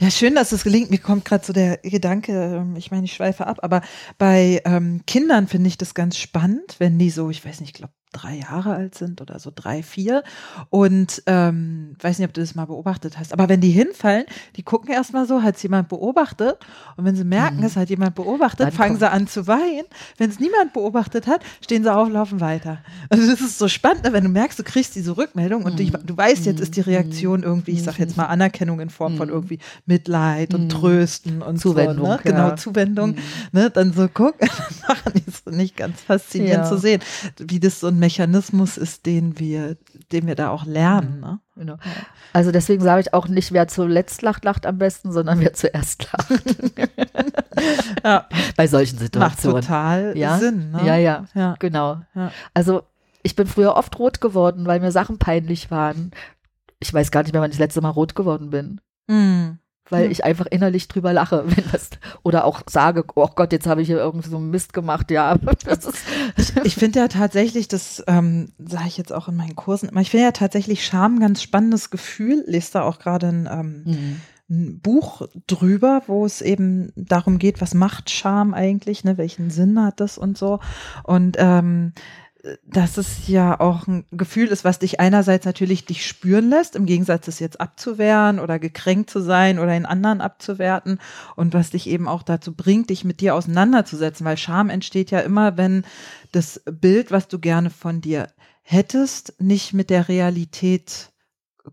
Ja, schön, dass es gelingt. Mir kommt gerade so der Gedanke, ähm, ich meine, ich schweife ab, aber bei ähm, Kindern finde ich das ganz spannend, wenn die so, ich weiß nicht, ich glaube, drei Jahre alt sind oder so drei, vier. Und ähm, weiß nicht, ob du das mal beobachtet hast. Aber wenn die hinfallen, die gucken erstmal so, hat es jemand beobachtet. Und wenn sie merken, mhm. es hat jemand beobachtet, Dann fangen sie an zu weinen. Wenn es niemand beobachtet hat, stehen sie auf, laufen weiter. Also das ist so spannend, wenn du merkst, du kriegst diese Rückmeldung und mhm. du, du, weißt, jetzt ist die Reaktion mhm. irgendwie, ich sag jetzt mal Anerkennung in Form von mhm. irgendwie Mitleid und mhm. Trösten und Zuwendung. So, ne? Genau, Zuwendung. Ne? Dann so guck, dann machen die es nicht ganz faszinierend ja. zu sehen, wie das so ein Mechanismus ist, den wir, den wir da auch lernen. Ne? Genau. Also deswegen sage ich auch nicht, wer zuletzt lacht, lacht am besten, sondern wer zuerst lacht. ja. Bei solchen Situationen. Macht total ja? Sinn. Ne? Ja, ja, ja, genau. Ja. Also ich bin früher oft rot geworden, weil mir Sachen peinlich waren. Ich weiß gar nicht mehr, wann ich das letzte Mal rot geworden bin. Mhm weil ich einfach innerlich drüber lache, wenn das oder auch sage, oh Gott, jetzt habe ich hier irgendwie so Mist gemacht, ja. ich finde ja tatsächlich, das ähm, sage ich jetzt auch in meinen Kursen immer, ich finde ja tatsächlich Scham ein ganz spannendes Gefühl. Lest da auch gerade ein, ähm, mhm. ein Buch drüber, wo es eben darum geht, was macht Scham eigentlich, ne, welchen Sinn hat das und so. Und ähm, dass es ja auch ein Gefühl ist, was dich einerseits natürlich dich spüren lässt, im Gegensatz es jetzt abzuwehren oder gekränkt zu sein oder in anderen abzuwerten. Und was dich eben auch dazu bringt, dich mit dir auseinanderzusetzen, weil Scham entsteht ja immer, wenn das Bild, was du gerne von dir hättest, nicht mit der Realität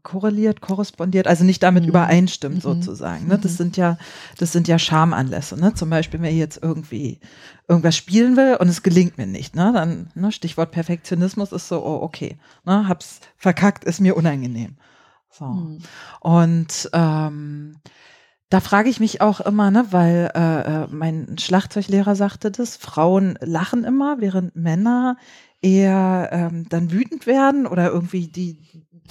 korreliert, korrespondiert, also nicht damit mhm. übereinstimmt mhm. sozusagen. Ne? Das mhm. sind ja, das sind ja Schamanlässe. Ne? Zum Beispiel, wenn ich jetzt irgendwie irgendwas spielen will und es gelingt mir nicht, ne? dann ne, Stichwort Perfektionismus ist so, oh okay, ne? hab's verkackt, ist mir unangenehm. So mhm. und ähm, da frage ich mich auch immer, ne, weil äh, äh mein Schlagzeuglehrer sagte das, Frauen lachen immer, während Männer eher ähm, dann wütend werden oder irgendwie die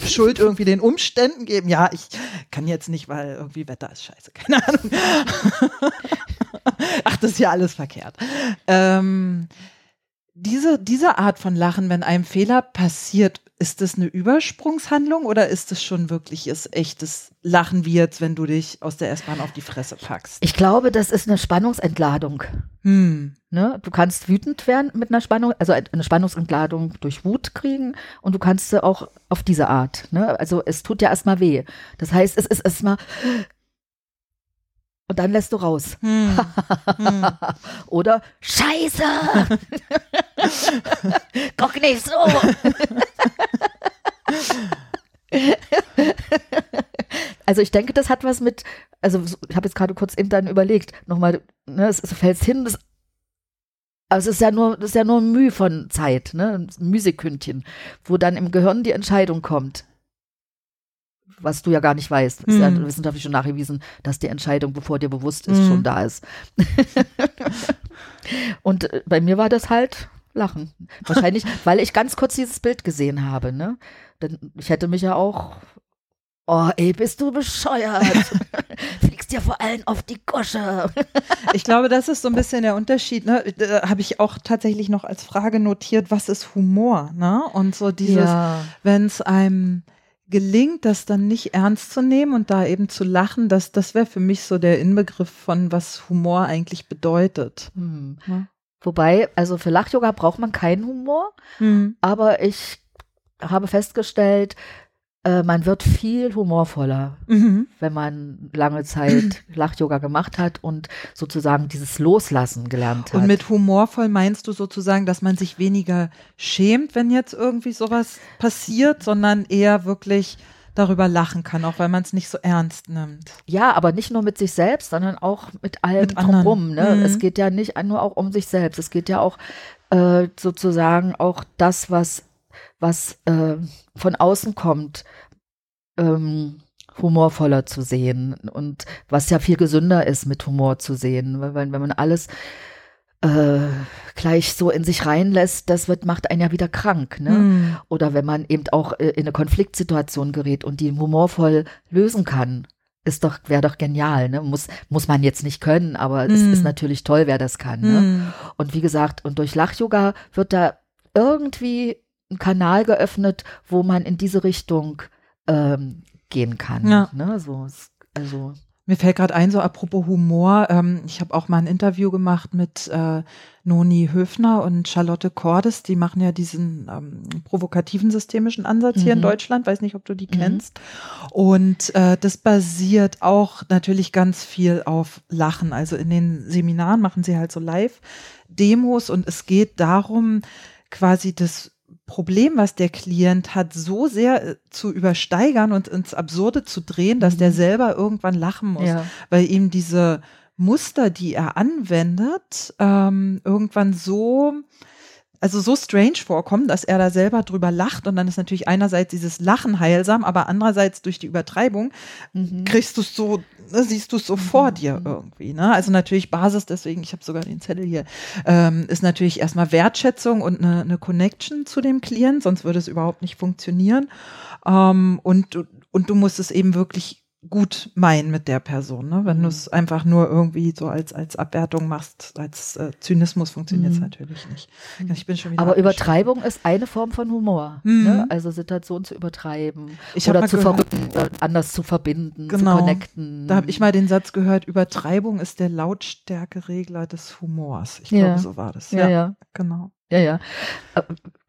Schuld irgendwie den Umständen geben. Ja, ich kann jetzt nicht, weil irgendwie Wetter ist scheiße. Keine Ahnung. Ach, das ist ja alles verkehrt. Ähm, diese, diese Art von Lachen, wenn einem Fehler passiert, ist das eine Übersprungshandlung oder ist das schon wirkliches, echtes Lachen wie jetzt, wenn du dich aus der S-Bahn auf die Fresse packst? Ich glaube, das ist eine Spannungsentladung. Hm. Ne? Du kannst wütend werden mit einer Spannung, also eine Spannungsentladung durch Wut kriegen und du kannst sie auch auf diese Art. Ne? Also es tut ja erstmal weh. Das heißt, es ist erstmal und dann lässt du raus. Hm. Hm. Oder Scheiße! Guck nicht so! also ich denke, das hat was mit, also ich habe jetzt gerade kurz intern überlegt, nochmal, ne, es, es fällt hin, das, also es ist ja nur, das ist ja nur Mühe von Zeit, ne, ein Mühsekündchen, wo dann im Gehirn die Entscheidung kommt was du ja gar nicht weißt. Ist ja mhm. wissenschaftlich schon nachgewiesen, dass die Entscheidung, bevor dir bewusst ist, mhm. schon da ist. und äh, bei mir war das halt Lachen. Wahrscheinlich, weil ich ganz kurz dieses Bild gesehen habe. Ne? Denn ich hätte mich ja auch oh ey, bist du bescheuert. Fliegst ja vor allem auf die Gosche. ich glaube, das ist so ein bisschen der Unterschied. Ne? Habe ich auch tatsächlich noch als Frage notiert, was ist Humor? Ne? Und so dieses, ja. wenn es einem gelingt, das dann nicht ernst zu nehmen und da eben zu lachen, das, das wäre für mich so der Inbegriff von, was Humor eigentlich bedeutet. Hm. Ja. Wobei, also für Lachyoga braucht man keinen Humor, hm. aber ich habe festgestellt, äh, man wird viel humorvoller, mhm. wenn man lange Zeit Lach-Yoga gemacht hat und sozusagen dieses Loslassen gelernt hat. Und mit humorvoll meinst du sozusagen, dass man sich weniger schämt, wenn jetzt irgendwie sowas passiert, sondern eher wirklich darüber lachen kann, auch weil man es nicht so ernst nimmt. Ja, aber nicht nur mit sich selbst, sondern auch mit allem mit drumherum. Ne? Mhm. Es geht ja nicht nur auch um sich selbst, es geht ja auch äh, sozusagen auch das, was was äh, von außen kommt, ähm, humorvoller zu sehen und was ja viel gesünder ist, mit Humor zu sehen, weil wenn man alles äh, gleich so in sich reinlässt, das wird, macht einen ja wieder krank. Ne? Mm. Oder wenn man eben auch äh, in eine Konfliktsituation gerät und die humorvoll lösen kann, ist doch, wäre doch genial, ne? Muss, muss man jetzt nicht können, aber mm. es ist natürlich toll, wer das kann. Ne? Mm. Und wie gesagt, und durch Lach-Yoga wird da irgendwie ein Kanal geöffnet, wo man in diese Richtung ähm, gehen kann. Ja. Ne? So, also mir fällt gerade ein, so apropos Humor, ähm, ich habe auch mal ein Interview gemacht mit äh, Noni Höfner und Charlotte Cordes, die machen ja diesen ähm, provokativen systemischen Ansatz mhm. hier in mhm. Deutschland, weiß nicht, ob du die mhm. kennst. Und äh, das basiert auch natürlich ganz viel auf Lachen. Also in den Seminaren machen sie halt so Live-Demos und es geht darum, quasi das Problem, was der Klient hat, so sehr äh, zu übersteigern und ins Absurde zu drehen, dass mhm. der selber irgendwann lachen muss, ja. weil ihm diese Muster, die er anwendet, ähm, irgendwann so also so strange vorkommen, dass er da selber drüber lacht und dann ist natürlich einerseits dieses Lachen heilsam, aber andererseits durch die Übertreibung mhm. kriegst du es so, ne, siehst du es so mhm. vor dir irgendwie. Ne? Also natürlich Basis, deswegen, ich habe sogar den Zettel hier, ähm, ist natürlich erstmal Wertschätzung und eine, eine Connection zu dem Klient, sonst würde es überhaupt nicht funktionieren. Ähm, und, und du musst es eben wirklich gut meinen mit der Person. Ne? Wenn mhm. du es einfach nur irgendwie so als, als Abwertung machst, als äh, Zynismus funktioniert es mhm. natürlich nicht. Mhm. Ich bin schon wieder Aber Übertreibung ist eine Form von Humor. Mhm. Ne? Also Situationen zu übertreiben ich oder zu verrücken, anders zu verbinden, genau. zu connecten. Da habe ich mal den Satz gehört, Übertreibung ist der Lautstärkeregler des Humors. Ich ja. glaube, so war das. Ja, ja, ja. genau. Ja, ja.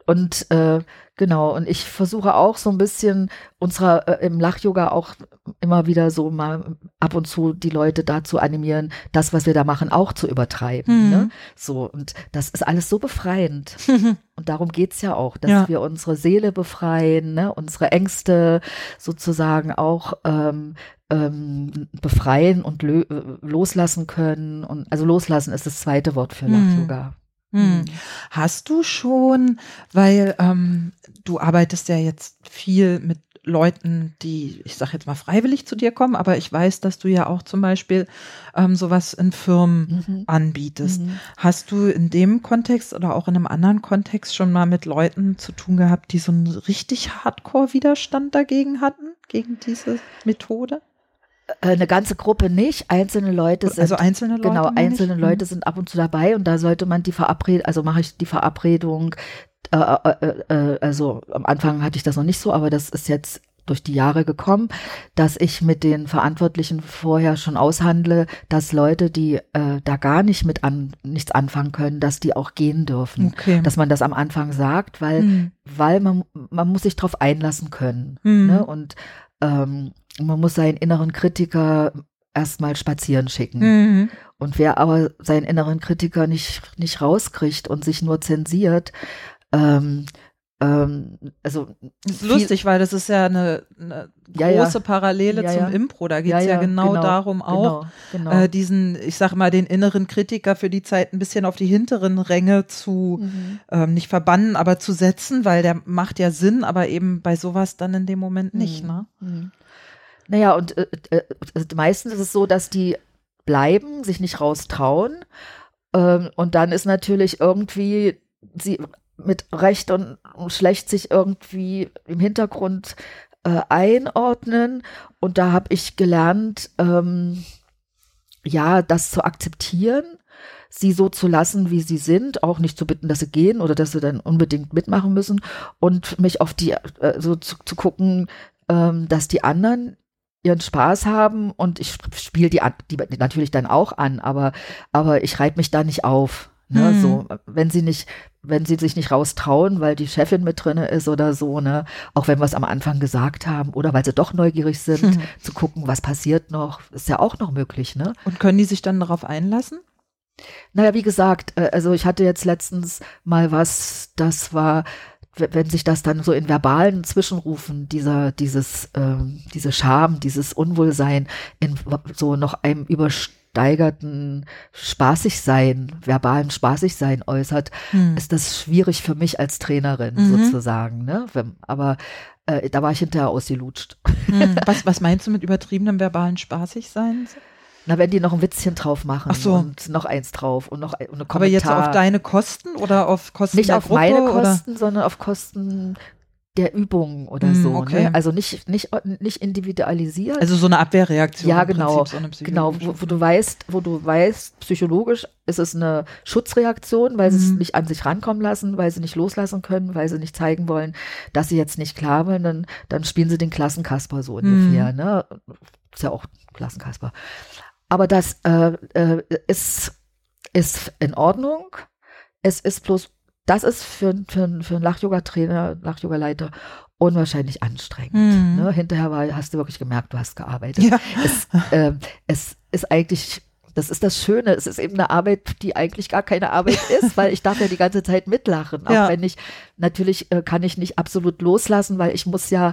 Und äh, genau, und ich versuche auch so ein bisschen unserer äh, im Lach-Yoga auch immer wieder so mal ab und zu die Leute dazu animieren, das, was wir da machen, auch zu übertreiben. Mhm. Ne? So, und das ist alles so befreiend. und darum geht's ja auch, dass ja. wir unsere Seele befreien, ne? unsere Ängste sozusagen auch ähm, ähm, befreien und äh, loslassen können. Und also loslassen ist das zweite Wort für mhm. Lach-Yoga. Hm. hm. Hast du schon, weil ähm, du arbeitest ja jetzt viel mit Leuten, die, ich sage jetzt mal, freiwillig zu dir kommen, aber ich weiß, dass du ja auch zum Beispiel ähm, sowas in Firmen mhm. anbietest. Mhm. Hast du in dem Kontext oder auch in einem anderen Kontext schon mal mit Leuten zu tun gehabt, die so einen richtig Hardcore-Widerstand dagegen hatten, gegen diese Methode? Äh, eine ganze Gruppe nicht, einzelne Leute sind. Also einzelne Leute? Genau, einzelne nicht? Leute mhm. sind ab und zu dabei und da sollte man die Verabredung, also mache ich die Verabredung, äh, äh, äh, also am Anfang hatte ich das noch nicht so, aber das ist jetzt durch die Jahre gekommen, dass ich mit den Verantwortlichen vorher schon aushandle, dass Leute, die äh, da gar nicht mit an nichts anfangen können, dass die auch gehen dürfen. Okay. Dass man das am Anfang sagt, weil, mhm. weil man, man muss sich darauf einlassen können. Mhm. Ne? Und ähm, man muss seinen inneren Kritiker erstmal spazieren schicken. Mhm. Und wer aber seinen inneren Kritiker nicht, nicht rauskriegt und sich nur zensiert, ähm, ähm, also das ist lustig, weil das ist ja eine, eine ja, große ja. Parallele ja, zum Impro. Da geht es ja, genau, genau, darum auch, genau, genau. Äh, diesen, ich sage mal, den inneren Kritiker für die Zeit ein bisschen auf die hinteren Ränge zu, mhm. ähm, nicht verbannen, aber zu setzen, weil der macht ja Sinn, aber eben bei sowas dann in dem Moment nicht. Mhm. Ne? Mhm. Naja, und äh, äh, also meistens ist es so, dass die bleiben, sich nicht raustrauen. Ähm, und dann ist natürlich irgendwie sie mit Recht und, und Schlecht sich irgendwie im Hintergrund äh, einordnen. Und da habe ich gelernt, ähm, ja, das zu akzeptieren, sie so zu lassen, wie sie sind, auch nicht zu bitten, dass sie gehen oder dass sie dann unbedingt mitmachen müssen und mich auf die, äh, so zu, zu gucken, ähm, dass die anderen ihren Spaß haben und ich spiele die, die natürlich dann auch an, aber, aber ich reibe mich da nicht auf. Ne, hm. so, wenn sie nicht, wenn sie sich nicht raustrauen, weil die Chefin mit drinne ist oder so, ne, auch wenn wir es am Anfang gesagt haben oder weil sie doch neugierig sind, hm. zu gucken, was passiert noch, ist ja auch noch möglich, ne? Und können die sich dann darauf einlassen? Naja, wie gesagt, äh, also ich hatte jetzt letztens mal was, das war, wenn sich das dann so in verbalen Zwischenrufen, dieser, dieses, ähm, diese Scham, dieses Unwohlsein in so noch einem überstehen gesteigerten Spaßigsein, verbalen Spaßigsein äußert, hm. ist das schwierig für mich als Trainerin mhm. sozusagen. Ne? Aber äh, da war ich hinterher ausgelutscht. Hm. Was, was meinst du mit übertriebenem verbalen Spaßigsein? Na, wenn die noch ein Witzchen drauf machen Ach so. und noch eins drauf und noch ein Kommentar. Aber jetzt auf deine Kosten oder auf Kosten Nicht auf Gruppe, meine oder? Kosten, sondern auf Kosten der Übung oder Hm, so. okay. Ne? Also nicht, nicht, nicht individualisiert. Also so eine Abwehrreaktion. ja, genau, Prinzip, so eine genau, wo, wo du weißt, wo du weißt, psychologisch ist es eine Schutzreaktion, weil sie es Mhm. nicht an sich rankommen lassen, weil sie nicht loslassen können, weil sie nicht zeigen wollen, dass sie jetzt nicht klar wollen, dann, dann spielen sie den Klassenkasper so Mhm. ungefähr, ne? Ist ja auch Klassenkasper. Aber das äh, äh, ist, ist in Ordnung. Es ist bloß, das ist für, für, für einen Lach-Yoga-Trainer, Lach-Yoga-Leiter unwahrscheinlich anstrengend. Mhm. Ne? Hinterher war, hast du wirklich gemerkt, du hast gearbeitet. Ja. Es, ähm, es ist eigentlich, das ist das Schöne, es ist eben eine Arbeit, die eigentlich gar keine Arbeit ist, weil ich darf ja die ganze Zeit mitlachen. Auch Ja. wenn ich, natürlich äh, kann ich nicht absolut loslassen, weil ich muss ja,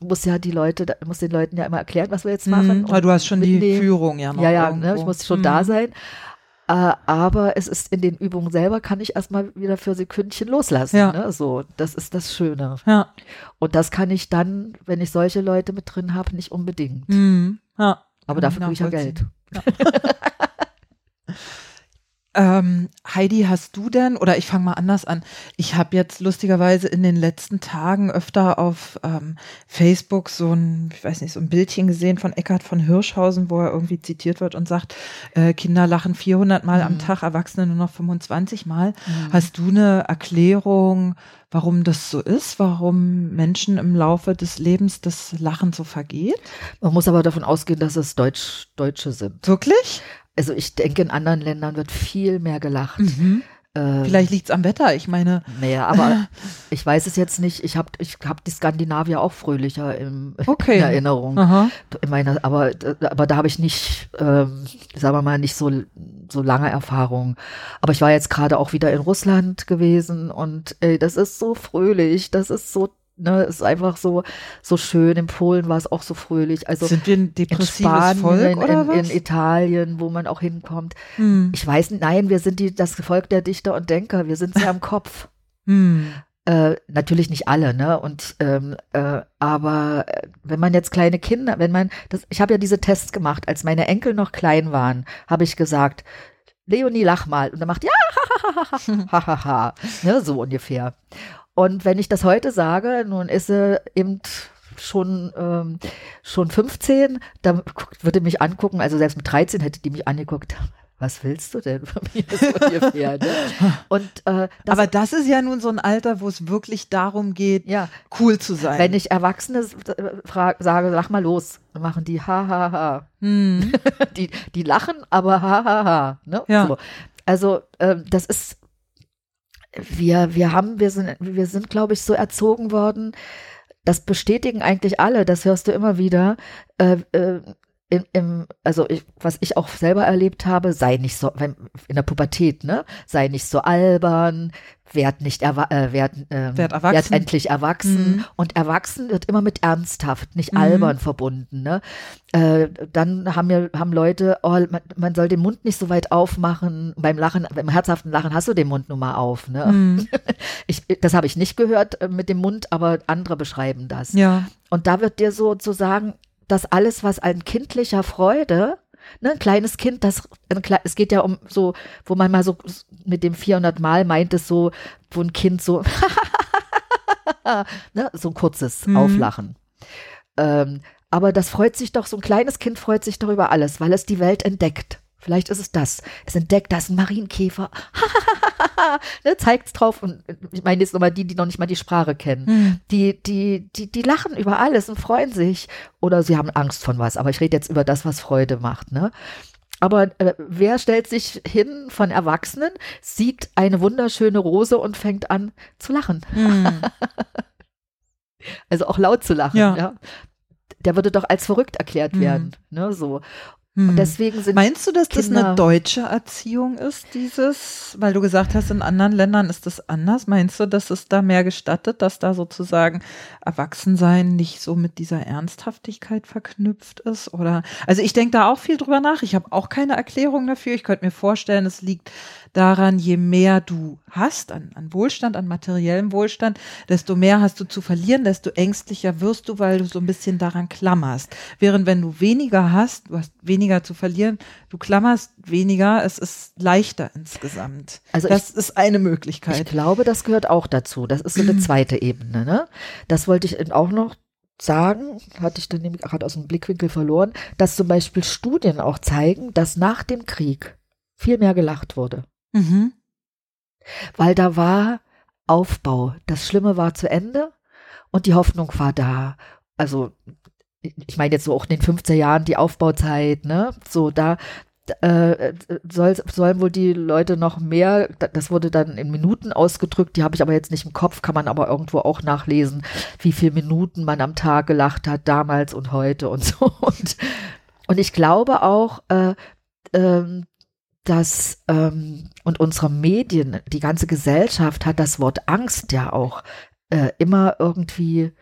muss ja die Leute, muss den Leuten ja immer erklären, was wir jetzt machen. Mhm, weil du hast schon die mitnehmen. Führung ja noch. Ja, ja, ne, ich muss schon Mhm. da sein. Äh, aber es ist in den Übungen selber, kann ich erstmal wieder für Sekündchen loslassen. Ja. Ne? So, das ist das Schöne. Ja. Und das kann ich dann, wenn ich solche Leute mit drin habe, nicht unbedingt. Mhm. ja. Aber dafür kriege ich ja Geld. nachvollziehen. Ähm, Heidi, hast du denn, oder ich fange mal anders an, ich habe jetzt lustigerweise in den letzten Tagen öfter auf ähm, Facebook so ein, ich weiß nicht, so ein Bildchen gesehen von Eckhard von Hirschhausen, wo er irgendwie zitiert wird und sagt, äh, Kinder lachen 400 Mal am Mhm. Tag, Erwachsene nur noch 25 Mal. Mhm. Hast du eine Erklärung, warum das so ist, warum Menschen im Laufe des Lebens das Lachen so vergeht? Man muss aber davon ausgehen, dass es Deutsch, Deutsche sind. Wirklich? Also ich denke, in anderen Ländern wird viel mehr gelacht. Mhm. Äh, Vielleicht liegt's am Wetter. Ich meine, Naja, aber ich weiß es jetzt nicht. Ich habe ich hab die Skandinavier auch fröhlicher im, Okay. in Erinnerung. aha. In meiner, aber, aber da habe ich nicht, ähm, sagen wir mal, nicht so, so lange Erfahrung. Aber ich war jetzt gerade auch wieder in Russland gewesen und ey, das ist so fröhlich, das ist so, ne, ist einfach so, so schön. In Polen war es auch so fröhlich. Also Sind wir ein in depressives Spanien, Volk oder in, was? in Italien, wo man auch hinkommt. hm. Ich weiß, nicht, nein, wir sind die, das Volk der Dichter und Denker. Wir sind sehr am Kopf. Hm. Äh, natürlich nicht alle, ne? Und ähm, äh, aber äh, wenn man jetzt kleine Kinder, wenn man das, ich habe ja diese Tests gemacht, als meine Enkel noch klein waren, habe ich gesagt, Leonie, lach mal. Und dann macht ja, ha, ha, ha, ha, ne, so ungefähr. Und wenn ich das heute sage, nun ist sie eben schon, ähm, schon 15, dann würde mich angucken, also selbst mit 13 hätte die mich angeguckt, was willst du denn von mir so ungefähr, ne? Und äh, das, Aber das ist ja nun so ein Alter, wo es wirklich darum geht, ja, cool zu sein. Wenn ich Erwachsene äh, frag, sage, lach mal los, dann machen die ha ha ha. hm. Die, die lachen, aber ha ha ha. Ne? Ja. So. Also ähm, das ist, wir, wir haben, wir sind, wir sind, glaube ich, so erzogen worden. Das bestätigen eigentlich alle. Das hörst du immer wieder. Äh, äh, im, im, also ich, was ich auch selber erlebt habe, sei nicht so, in der Pubertät, ne, sei nicht so albern, werd nicht erwa äh, werd, ähm, Werd erwachsen. endlich erwachsen. Mhm. Und erwachsen wird immer mit ernsthaft, nicht Mhm. albern verbunden. Ne? Äh, dann haben wir haben Leute, oh, man, man soll den Mund nicht so weit aufmachen. Beim Lachen, beim herzhaften Lachen hast du den Mund nun mal auf. Ne? Hm. Ich, das habe ich nicht gehört äh, mit dem Mund, aber andere beschreiben das. Ja. Und da wird dir so zu sagen, dass alles, was an kindlicher Freude, ne, ein kleines Kind, das, ein, es geht ja um so, wo man mal so mit dem 400 Mal meint es so, wo ein Kind so, ne, so ein kurzes Mhm. Auflachen. Ähm, aber das freut sich doch, so ein kleines Kind freut sich doch über alles, weil es die Welt entdeckt. Vielleicht ist es das. Es entdeckt, da ist ein Marienkäfer. ne, zeigt's drauf. Und ich meine jetzt nochmal die, die noch nicht mal die Sprache kennen. Hm. Die, die, die, die lachen über alles und freuen sich. Oder sie haben Angst von was. Aber ich rede jetzt über das, was Freude macht. Ne? Aber äh, wer stellt sich hin von Erwachsenen, sieht eine wunderschöne Rose und fängt an zu lachen? Hm. also auch laut zu lachen. Ja. ja. Der würde doch als verrückt erklärt hm. werden. Ne, so. Hm. deswegen sind Meinst du, dass Kinder das eine deutsche Erziehung ist, dieses, weil du gesagt hast, in anderen Ländern ist das anders? Meinst du, dass es da mehr gestattet, dass da sozusagen Erwachsensein nicht so mit dieser Ernsthaftigkeit verknüpft ist? Oder also ich denke da auch viel drüber nach. Ich habe auch keine Erklärung dafür. Ich könnte mir vorstellen, es liegt daran, je mehr du hast an, an Wohlstand, an materiellem Wohlstand, desto mehr hast du zu verlieren, desto ängstlicher wirst du, weil du so ein bisschen daran klammerst. Während wenn du weniger hast, du hast weniger zu verlieren, du klammerst weniger, es ist leichter insgesamt. Also das ich, ist eine Möglichkeit. Ich glaube, das gehört auch dazu. Das ist so eine zweite Ebene. Ne? Das wollte ich auch noch sagen, hatte ich dann nämlich gerade aus dem Blickwinkel verloren, dass zum Beispiel Studien auch zeigen, dass nach dem Krieg viel mehr gelacht wurde. Mhm. Weil da war Aufbau. Das Schlimme war zu Ende und die Hoffnung war da. Also, ich meine jetzt so auch in den 15 Jahren die Aufbauzeit, ne? So, da, äh, soll, sollen wohl die Leute noch mehr, das wurde dann in Minuten ausgedrückt, die habe ich aber jetzt nicht im Kopf, kann man aber irgendwo auch nachlesen, wie viele Minuten man am Tag gelacht hat, damals und heute und so. Und, und ich glaube auch, äh, ähm, dass ähm, und unsere Medien, die ganze Gesellschaft hat das Wort Angst ja auch äh, immer irgendwie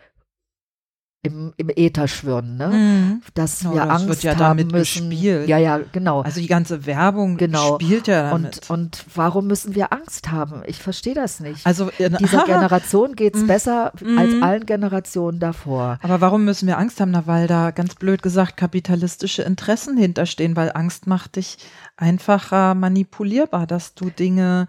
im, im Äther schwirren, ne? Mhm. Dass wir das Angst wird ja haben damit müssen. Gespielt. Ja, ja, genau. Also die ganze Werbung genau. spielt ja damit. Und, und warum müssen wir Angst haben? Ich verstehe das nicht. Also in, dieser Generation geht es mhm. besser mhm. als allen Generationen davor. Aber warum müssen wir Angst haben? Na, weil da ganz blöd gesagt kapitalistische Interessen hinterstehen, weil Angst macht dich einfacher manipulierbar, dass du Dinge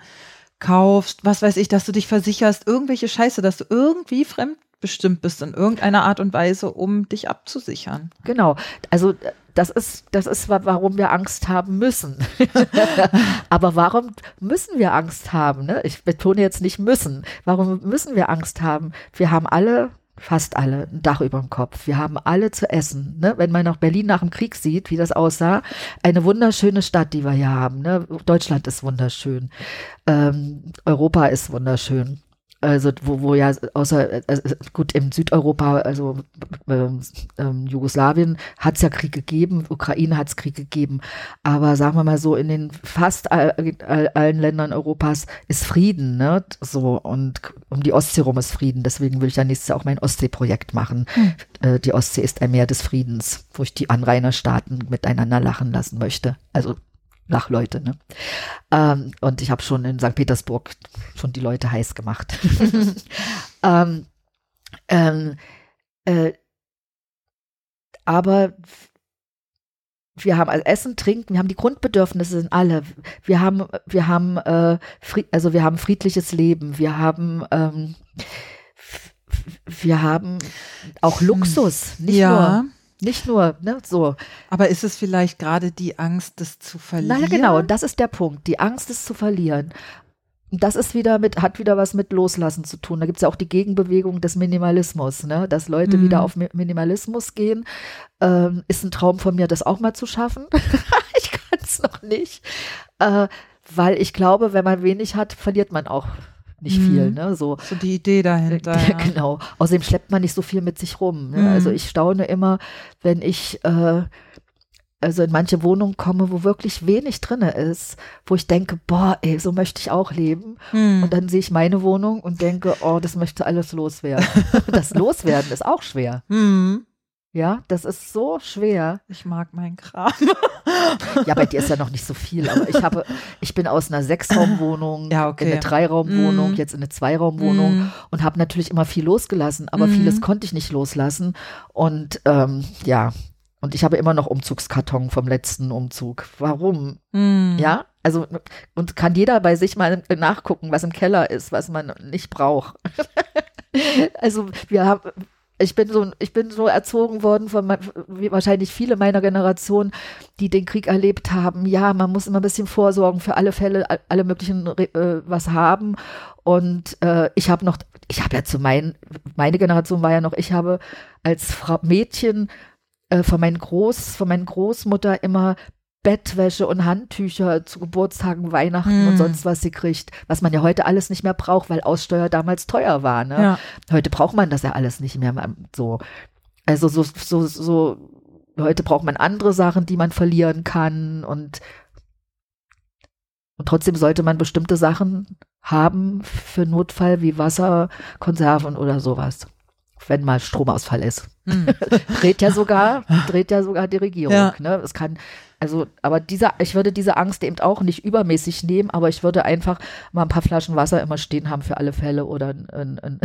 kaufst, was weiß ich, dass du dich versicherst, irgendwelche Scheiße, dass du irgendwie fremd bestimmt bist in irgendeiner Art und Weise, um dich abzusichern. Genau. Also das ist, das ist, warum wir Angst haben müssen. Aber warum müssen wir Angst haben? Ne? Ich betone jetzt nicht müssen. Warum müssen wir Angst haben? Wir haben alle fast alle ein Dach über dem Kopf. Wir haben alle zu essen. Ne? Wenn man noch Berlin nach dem Krieg sieht, wie das aussah, eine wunderschöne Stadt, die wir hier haben. Ne? Deutschland ist wunderschön. Ähm, Europa ist wunderschön also wo, wo ja außer äh, gut im Südeuropa, also ähm, ähm, Jugoslawien hat es ja Krieg gegeben, Ukraine hat es Krieg gegeben, aber sagen wir mal so, in den fast all, all, allen Ländern Europas ist Frieden, ne? So und um die Ostsee rum ist Frieden. Deswegen will ich ja nächstes Jahr auch mein Ostsee-Projekt machen. Hm. Äh, die Ostsee ist ein Meer des Friedens, wo ich die Anrainerstaaten miteinander lachen lassen möchte. Also Lachleute. Ne? Ähm, und ich habe schon in St. Petersburg schon die Leute heiß gemacht. ähm, ähm, äh, aber wir haben also Essen, Trinken, wir haben die Grundbedürfnisse sind alle. Wir haben, wir haben, äh, also wir haben friedliches Leben. Wir haben, ähm, wir haben auch Luxus, nicht ja. nur nicht nur, ne, so. Aber ist es vielleicht gerade die Angst, das zu verlieren? Na genau, das ist der Punkt. Die Angst, es zu verlieren. Das ist wieder mit, hat wieder was mit Loslassen zu tun. Da gibt es ja auch die Gegenbewegung des Minimalismus, ne? dass Leute mhm. wieder auf Minimalismus gehen. Ähm, ist ein Traum von mir, das auch mal zu schaffen. ich kann es noch nicht. Äh, weil ich glaube, wenn man wenig hat, verliert man auch nicht mhm. viel, ne? So, so die Idee dahinter. Ja. Genau. Außerdem schleppt man nicht so viel mit sich rum. Ne? Also mhm. Also ich staune immer, wenn ich äh, also in manche Wohnungen komme, wo wirklich wenig drin ist, wo ich denke, boah, ey, so möchte ich auch leben. Mhm. Und dann sehe ich meine Wohnung und denke, oh, das möchte alles loswerden. das Loswerden ist auch schwer. Mhm. Ja, das ist so schwer. Ich mag meinen Kram. ja, bei dir ist ja noch nicht so viel, aber ich habe, ich bin aus einer Sechsraumwohnung ja, okay. in eine Dreiraumwohnung, mm. jetzt in eine Zweiraumwohnung mm. und habe natürlich immer viel losgelassen, aber mm. vieles konnte ich nicht loslassen. Und ähm, ja, und ich habe immer noch Umzugskarton vom letzten Umzug. Warum? Mm. Ja, also und kann jeder bei sich mal nachgucken, was im Keller ist, was man nicht braucht. also wir haben ich bin so, ich bin so erzogen worden von wie wahrscheinlich viele meiner Generation, die den Krieg erlebt haben. Ja, man muss immer ein bisschen vorsorgen für alle Fälle, alle möglichen äh, was haben. Und äh, ich habe noch, ich habe ja zu meinen, meine Generation war ja noch, ich habe als Frau Mädchen äh, von meinen Groß, von meinen Großmutter immer Bettwäsche und Handtücher zu Geburtstagen, Weihnachten mm. und hm. sonst was sie kriegt, was man ja heute alles nicht mehr braucht, weil Aussteuer damals teuer war. Ne? Ja. Heute braucht man das ja alles nicht mehr so. Also so, so, so, heute braucht man andere Sachen, die man verlieren kann und, und trotzdem sollte man bestimmte Sachen haben für Notfall wie Wasser, Konserven oder sowas wenn mal Stromausfall ist. Hm. dreht ja sogar, dreht ja sogar die Regierung. Ja. Ne? Es kann, also, aber dieser, ich würde diese Angst eben auch nicht übermäßig nehmen, aber ich würde einfach mal ein paar Flaschen Wasser immer stehen haben für alle Fälle oder ein, ein, ein,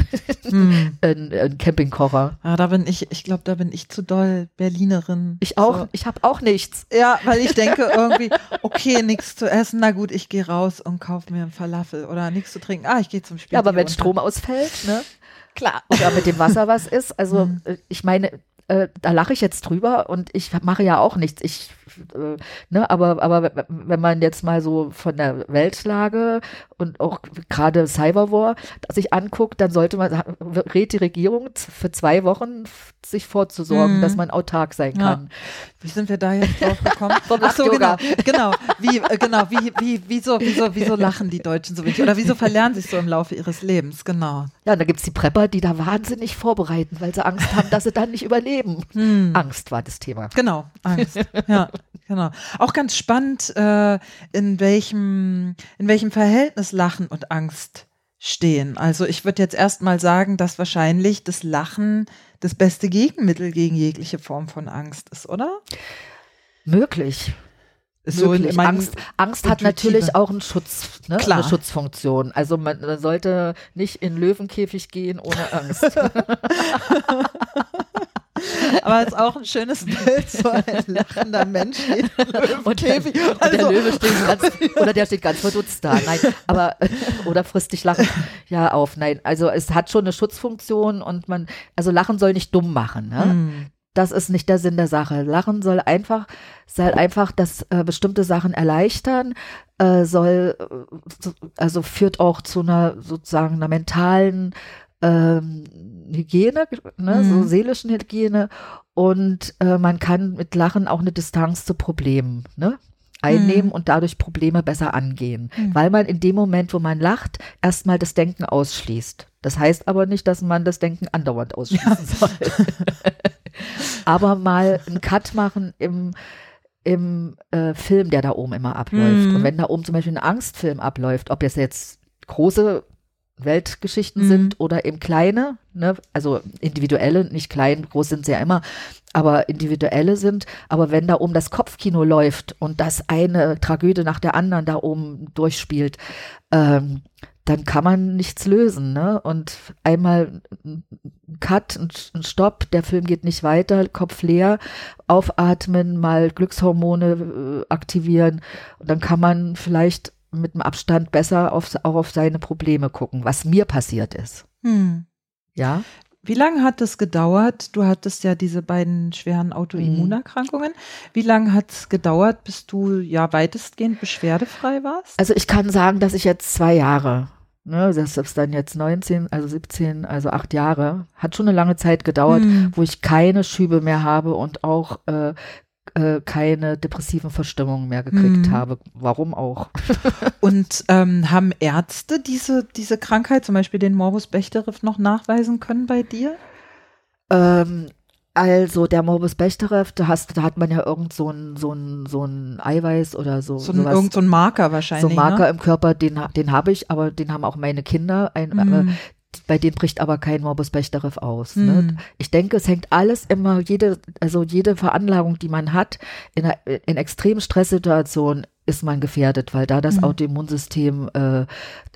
hm. ein, Campingkocher. Ja, da bin ich, ich glaube, da bin ich zu doll Berlinerin. Ich auch, so. ich habe auch nichts. Ja, weil ich denke irgendwie, okay, nichts zu essen, na gut, ich gehe raus und kaufe mir einen Falafel oder nichts zu trinken. Ah, ich gehe zum Spiel. Ja, aber wenn Strom ausfällt, ne? Klar. Oder mit dem Wasser was ist. Also, hm. Äh, ich meine, äh, da lache ich jetzt drüber und ich mache ja auch nichts. Ich, ne, aber, aber wenn man jetzt mal so von der Weltlage und auch gerade Cyberwar sich anguckt, dann sollte man, rät die Regierung für zwei Wochen sich vorzusorgen, mhm. dass man autark sein kann. Ja. Wie sind wir da jetzt drauf gekommen? Ach so, genau, genau. Wie, äh, genau, wie, wie, wieso, wieso, wieso lachen die Deutschen so wenig? Oder wieso verlernen sie es so im Laufe ihres Lebens? Genau. Ja, da gibt es die Prepper, die da wahnsinnig vorbereiten, weil sie Angst haben, dass sie dann nicht überleben. Hm. Angst war das Thema. Genau, Angst. ja, genau. Auch ganz spannend, äh, in welchem, in welchem Verhältnis Lachen und Angst stehen. Also ich würde jetzt erstmal sagen, dass wahrscheinlich das Lachen das beste Gegenmittel gegen jegliche Form von Angst ist, oder? Möglich. So. Angst, Angst hat natürlich auch einen Schutz, ne? Klar. eine Schutzfunktion. Also man, man sollte nicht in Löwenkäfig gehen ohne Angst. Aber es ist auch ein schönes Bild, so ein lachender Mensch und, der, und der also, Löwe steht ganz, oder der steht ganz verdutzt da. Nein, aber, oder frisst dich lachen ja auf. Nein, also es hat schon eine Schutzfunktion und man, also Lachen soll nicht dumm machen. Ne? Mm. Das ist nicht der Sinn der Sache. Lachen soll einfach, soll einfach das äh, bestimmte Sachen erleichtern, äh, soll, äh, also führt auch zu einer sozusagen einer mentalen ähm, Hygiene, ne, mhm. so seelischen Hygiene und äh, man kann mit Lachen auch eine Distanz zu Problemen ne, einnehmen mhm. und dadurch Probleme besser angehen, mhm. weil man in dem Moment, wo man lacht, erstmal das Denken ausschließt. Das heißt aber nicht, dass man das Denken andauernd ausschließen ja. soll. aber mal einen Cut machen im im äh, Film, der da oben immer abläuft. Mhm. Und wenn da oben zum Beispiel ein Angstfilm abläuft, ob das jetzt große Weltgeschichten mhm. sind oder eben kleine, ne? also individuelle, nicht klein, groß sind sie ja immer, aber individuelle sind. Aber wenn da oben das Kopfkino läuft und das eine Tragödie nach der anderen da oben durchspielt, ähm, dann kann man nichts lösen. Ne? Und einmal ein Cut, ein Stopp, der Film geht nicht weiter, Kopf leer, aufatmen, mal Glückshormone äh, aktivieren und dann kann man vielleicht mit dem Abstand besser auf, auch auf seine Probleme gucken, was mir passiert ist. Hm. Ja. Wie lange hat es gedauert? Du hattest ja diese beiden schweren Autoimmunerkrankungen. Wie lange hat es gedauert, bis du ja weitestgehend beschwerdefrei warst? Also ich kann sagen, dass ich jetzt zwei Jahre, ne, das ist dann jetzt 19, also 17, also acht Jahre, hat schon eine lange Zeit gedauert, hm. wo ich keine Schübe mehr habe und auch äh, äh, keine depressiven Verstimmungen mehr gekriegt mhm. habe. Warum auch? Und ähm, haben Ärzte diese, diese Krankheit, zum Beispiel den Morbus Bechterew, noch nachweisen können bei dir? Ähm, also der Morbus Bechterew, da, hast, da hat man ja irgend so ein, so ein, so ein Eiweiß oder so. So ein, irgend so ein Marker wahrscheinlich. So ein Marker ne? im Körper, den, den habe ich, aber den haben auch meine Kinder. Ein, mhm. äh, bei denen bricht aber kein Morbus Bechterew aus. Ne? Hm. Ne? Ich denke, es hängt alles immer, jede, also jede Veranlagung, die man hat, in, einer, in extremen Stresssituationen ist man gefährdet, weil da das hm. Autoimmunsystem äh,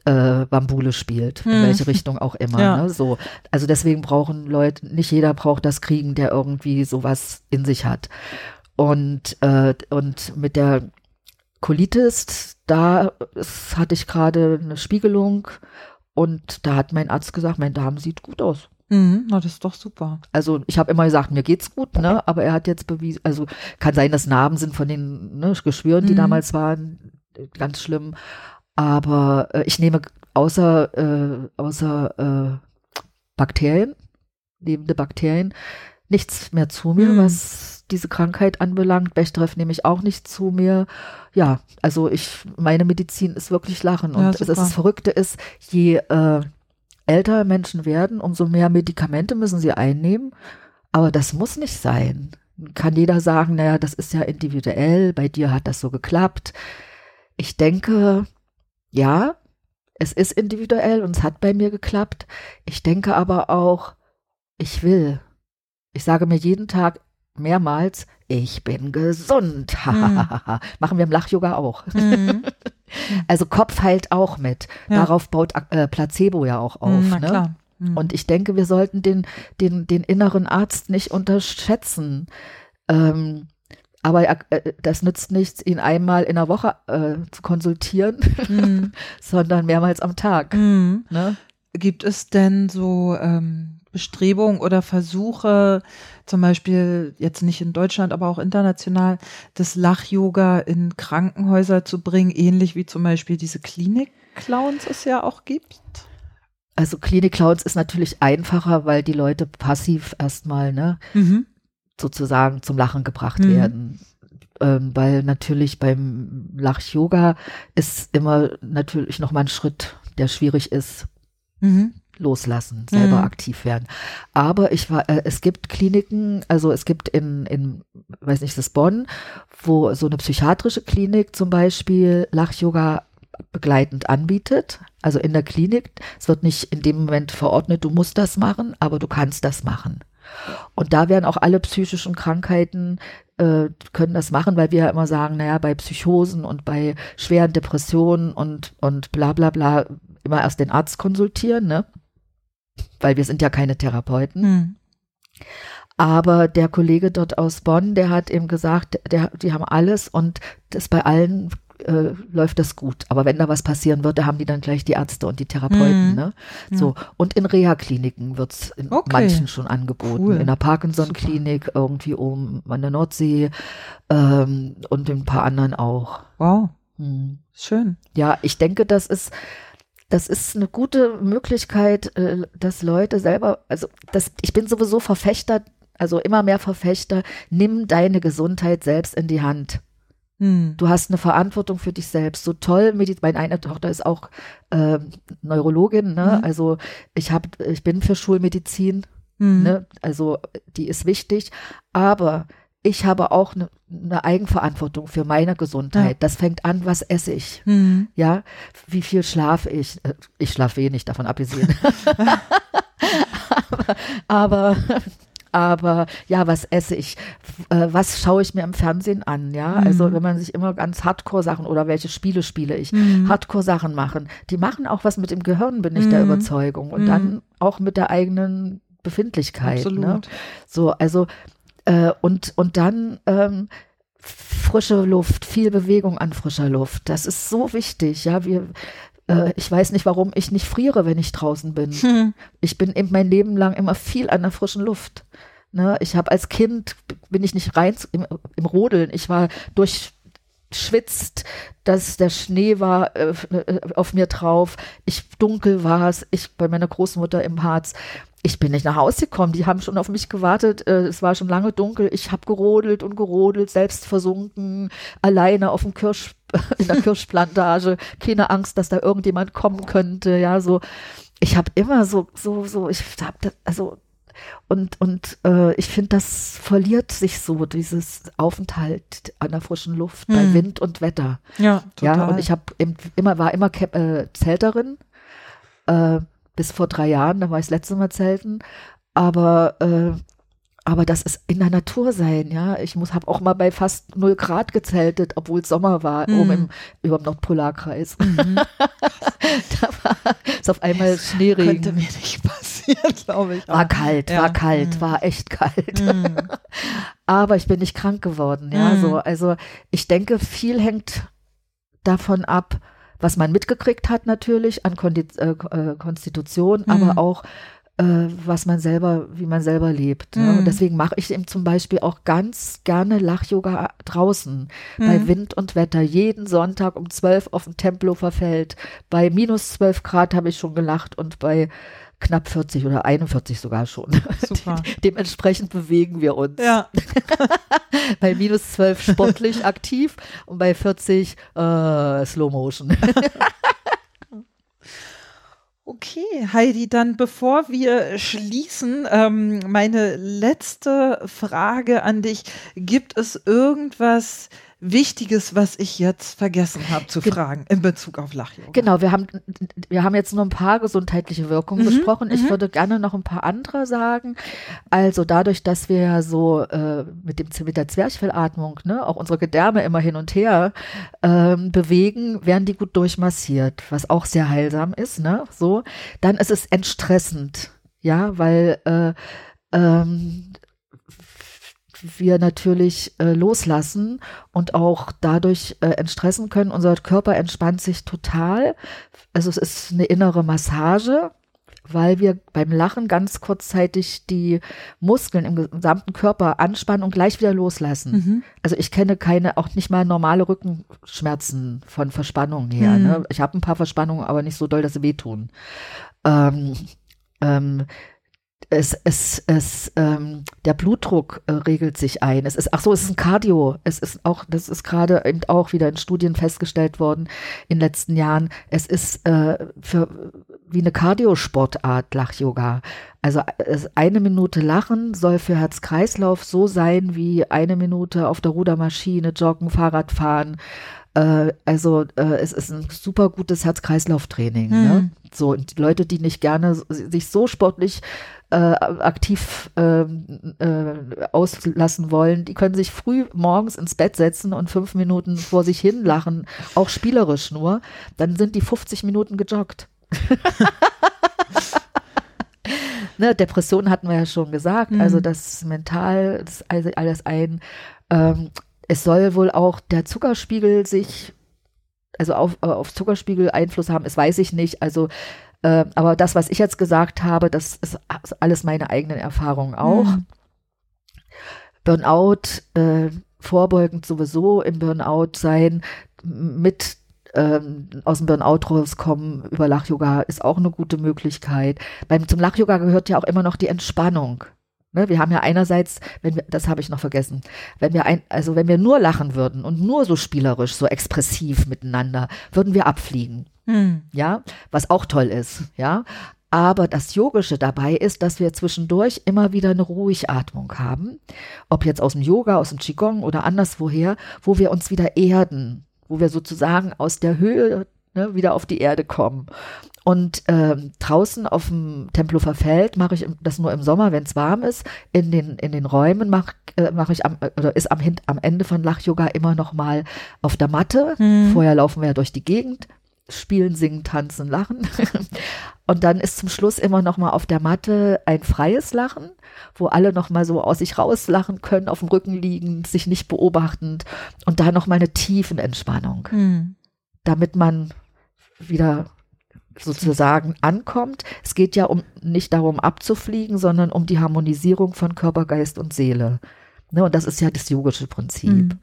äh, Bambule spielt, hm. in welche Richtung auch immer. Ja. Ne? So, also deswegen brauchen Leute, nicht jeder braucht das Kriegen, der irgendwie sowas in sich hat. Und, äh, und mit der Colitis, da hatte ich gerade eine Spiegelung und da hat mein Arzt gesagt, mein Darm sieht gut aus. Mhm, na, das ist doch super. Also ich habe immer gesagt, mir geht's gut, ne? Aber er hat jetzt bewiesen, also kann sein, dass Narben sind von den ne, Geschwüren, die Mhm. damals waren, ganz schlimm. Aber äh, ich nehme außer äh, außer äh, Bakterien, lebende Bakterien, nichts mehr zu mir, Mhm. was diese Krankheit anbelangt. Bechdreff nehme ich auch nicht zu mir. Ja, also ich, meine Medizin ist wirklich Lachen. Ja, Und super. das Verrückte ist, je äh, älter Menschen werden, umso mehr Medikamente müssen sie einnehmen. Aber das muss nicht sein. Kann jeder sagen, naja, das ist ja individuell, bei dir hat das so geklappt. Ich denke, ja, es ist individuell und es hat bei mir geklappt. Ich denke aber auch, ich will. Ich sage mir jeden Tag mehrmals, ich bin gesund. Machen wir im Lach-Yoga auch. Mhm. Also Kopf heilt auch mit. Ja. Darauf baut äh, Placebo ja auch auf. Mhm, Na ne? klar. Mhm. Und ich denke, wir sollten den, den, den inneren Arzt nicht unterschätzen. Ähm, aber äh, das nützt nichts, ihn einmal in der Woche äh, zu konsultieren, Mhm. sondern mehrmals am Tag. Mhm. Ne? Gibt es denn so ähm, Bestrebungen oder Versuche, zum Beispiel jetzt nicht in Deutschland, aber auch international, das Lach-Yoga in Krankenhäuser zu bringen, ähnlich wie zum Beispiel diese Klinik-Clowns es ja auch gibt? Also Klinik-Clowns ist natürlich einfacher, weil die Leute passiv erstmal ne, Mhm. sozusagen zum Lachen gebracht Mhm. werden. Ähm, weil natürlich beim Lach-Yoga ist immer natürlich noch mal ein Schritt, der schwierig ist, Mhm. Loslassen, selber Mhm. aktiv werden. Aber ich war, äh, es gibt Kliniken, also es gibt in, in, weiß nicht, das Bonn, wo so eine psychiatrische Klinik zum Beispiel Lach-Yoga begleitend anbietet, also in der Klinik. Es wird nicht in dem Moment verordnet, du musst das machen, aber du kannst das machen. Und da werden auch alle psychischen Krankheiten äh, können das machen, weil wir ja immer sagen, naja, bei Psychosen und bei schweren Depressionen und, und bla bla bla immer erst den Arzt konsultieren, ne? Weil wir sind ja keine Therapeuten. Mhm. Aber der Kollege dort aus Bonn, der hat eben gesagt, der, die haben alles und das bei allen äh, läuft das gut. Aber wenn da was passieren wird, da haben die dann gleich die Ärzte und die Therapeuten. Mhm. Ne? So. Und in Reha-Kliniken wird es in Okay. manchen schon angeboten. Cool. In der Parkinson-Klinik irgendwie oben an der Nordsee ähm, und in ein paar anderen auch. Wow, Hm. schön. Ja, ich denke, das ist, das ist eine gute Möglichkeit, äh, dass Leute selber, also das, ich bin sowieso Verfechter, also immer mehr Verfechter, nimm deine Gesundheit selbst in die Hand. Mhm. Du hast eine Verantwortung für dich selbst. So toll, meine eine Tochter ist auch ähm, Neurologin, ne? Mhm. Also ich habe, ich bin für Schulmedizin, Mhm. ne? Also die ist wichtig, aber ich habe auch eine, eine Eigenverantwortung für meine Gesundheit. Ja. Das fängt an, was esse ich? Mhm. Ja, wie viel schlafe ich? Äh, Ich schlafe wenig, davon abgesehen. aber, aber, aber ja, was esse ich? Äh, Was schaue ich mir im Fernsehen an? Ja, also Mhm. wenn man sich immer ganz Hardcore-Sachen oder welche Spiele spiele ich, Mhm. Hardcore-Sachen machen, die machen auch was mit dem Gehirn, bin ich der Mhm. Überzeugung. Und Mhm. dann auch mit der eigenen Befindlichkeit. Absolut. Ne? So, also äh, und, und dann ähm, frische Luft, viel Bewegung an frischer Luft. Das ist so wichtig. Ja, wir, äh, ich weiß nicht, warum ich nicht friere, wenn ich draußen bin. Mhm. Ich bin eben mein Leben lang immer viel an der frischen Luft. Ne? Ich habe als Kind, bin ich nicht rein im, im Rodeln. Ich war durchschwitzt, dass der Schnee war äh, äh, auf mir drauf. Ich dunkel war es. Ich bei meiner Großmutter im Harz. Ich bin nicht nach Hause gekommen. Die haben schon auf mich gewartet. Äh, es war schon lange dunkel. Ich habe gerodelt und gerodelt, selbst versunken, alleine auf dem Kirsch, in der Kirschplantage. Keine Angst, dass da irgendjemand kommen könnte. Ja, so. Ich habe immer so, so, so. Ich habe das, also und, und äh, ich finde, das verliert sich so, dieses Aufenthalt an der frischen Luft bei Hm. Wind und Wetter. Ja, total. Ja, und ich habe immer, war immer Cap äh, Zelterin, äh, bis vor drei Jahren, da war ich das letzte Mal zelten. Aber, äh, aber das ist in der Natur sein, ja. Ich muss, habe auch mal bei fast null Grad gezeltet, obwohl es Sommer war, Mhm. oben im, über dem Nordpolarkreis. Mhm. da war es auf einmal Schneeregen. Könnte mir nicht passieren, glaube ich. War kalt, Ja. war kalt, Mhm. war echt kalt. Mhm. Aber ich bin nicht krank geworden, ja. Mhm. So, also ich denke, viel hängt davon ab, was man mitgekriegt hat natürlich an Kondi äh, äh, Konstitution, Mhm. aber auch äh, was man selber, wie man selber lebt. Ne? Mhm. Und deswegen mache ich eben zum Beispiel auch ganz gerne Lach-Yoga draußen, bei Mhm. Wind und Wetter, jeden Sonntag um 12 auf dem Tempelhofer Feld. Bei minus 12 Grad habe ich schon gelacht und bei knapp 40 oder 41 sogar schon. Super. Dementsprechend bewegen wir uns. Ja. Bei minus 12 sportlich aktiv und bei 40 äh, Slow Motion. Okay, Heidi, dann bevor wir schließen, ähm, meine letzte Frage an dich. Gibt es irgendwas Wichtiges, was ich jetzt vergessen habe zu Ge- fragen in Bezug auf Lachyoga? Genau, wir haben, wir haben jetzt nur ein paar gesundheitliche Wirkungen Mhm, besprochen. Ich mhm. würde gerne noch ein paar andere sagen. Also dadurch, dass wir ja so äh, mit, dem, mit der Zwerchfellatmung ne, auch unsere Gedärme immer hin und her ähm, bewegen, werden die gut durchmassiert, was auch sehr heilsam ist. Ne? So, dann ist es entstressend, ja, weil äh, ähm, wir natürlich äh, loslassen und auch dadurch äh, entstressen können. Unser Körper entspannt sich total. Also es ist eine innere Massage, weil wir beim Lachen ganz kurzzeitig die Muskeln im gesamten Körper anspannen und gleich wieder loslassen. Mhm. Also ich kenne keine, auch nicht mal normale Rückenschmerzen von Verspannungen her. Hm. Ne? Ich habe ein paar Verspannungen, aber nicht so doll, dass sie wehtun. Ähm, ähm, es, es, es, ähm, der Blutdruck äh, regelt sich ein. Es ist, ach so, es ist ein Cardio. Es ist auch, das ist gerade eben auch wieder in Studien festgestellt worden in den letzten Jahren. Es ist äh, für wie eine Cardiosportart Lach-Yoga. Also äh, es- eine Minute Lachen soll für Herz-Kreislauf so sein wie eine Minute auf der Rudermaschine, Joggen, Fahrradfahren. Äh, also äh, es ist ein super gutes Herz-Kreislauf-Training. Hm. Ne? So, und die Leute, die nicht gerne sich so sportlich äh, aktiv ähm, äh, auslassen wollen, die können sich früh morgens ins Bett setzen und fünf Minuten vor sich hin lachen, auch spielerisch nur. Dann sind die 50 Minuten gejoggt. ne, Depression hatten wir ja schon gesagt, Mhm. also das mental, das ist also alles ein. Ähm, es soll wohl auch der Zuckerspiegel sich, also auf, äh, auf Zuckerspiegel Einfluss haben, das weiß ich nicht. Also, äh, aber das, was ich jetzt gesagt habe, das ist alles meine eigenen Erfahrungen auch. Mhm. Burnout, äh, vorbeugend sowieso im Burnout sein, mit ähm, aus dem Burnout rauskommen über Lach-Yoga ist auch eine gute Möglichkeit. Beim, zum Lach-Yoga gehört ja auch immer noch die Entspannung. Ne, wir haben ja einerseits, wenn wir, das habe ich noch vergessen, wenn wir ein, also wenn wir nur lachen würden und nur so spielerisch, so expressiv miteinander, würden wir abfliegen Hm. ja, was auch toll ist, ja. Aber das Yogische dabei ist, dass wir zwischendurch immer wieder eine Ruhigatmung haben, ob jetzt aus dem Yoga, aus dem Qigong oder anderswoher, wo wir uns wieder erden, wo wir sozusagen aus der Höhe ne, wieder auf die Erde kommen. Und ähm, draußen auf dem Tempelhofer Feld mache ich das nur im Sommer, wenn es warm ist. In den, in den Räumen mache äh, mach ich am, oder ist am, am Ende von Lach-Yoga immer noch mal auf der Matte. Hm. Vorher laufen wir ja durch die Gegend, spielen, singen, tanzen, lachen. Und dann ist zum Schluss immer noch mal auf der Matte ein freies Lachen, wo alle noch mal so aus sich rauslachen können, auf dem Rücken liegend, sich nicht beobachtend und da noch mal eine tiefen Entspannung, Hm. damit man wieder sozusagen ankommt. Es geht ja um nicht darum abzufliegen, sondern um die Harmonisierung von Körper, Geist und Seele. Ne, und das ist ja das yogische Prinzip. Hm.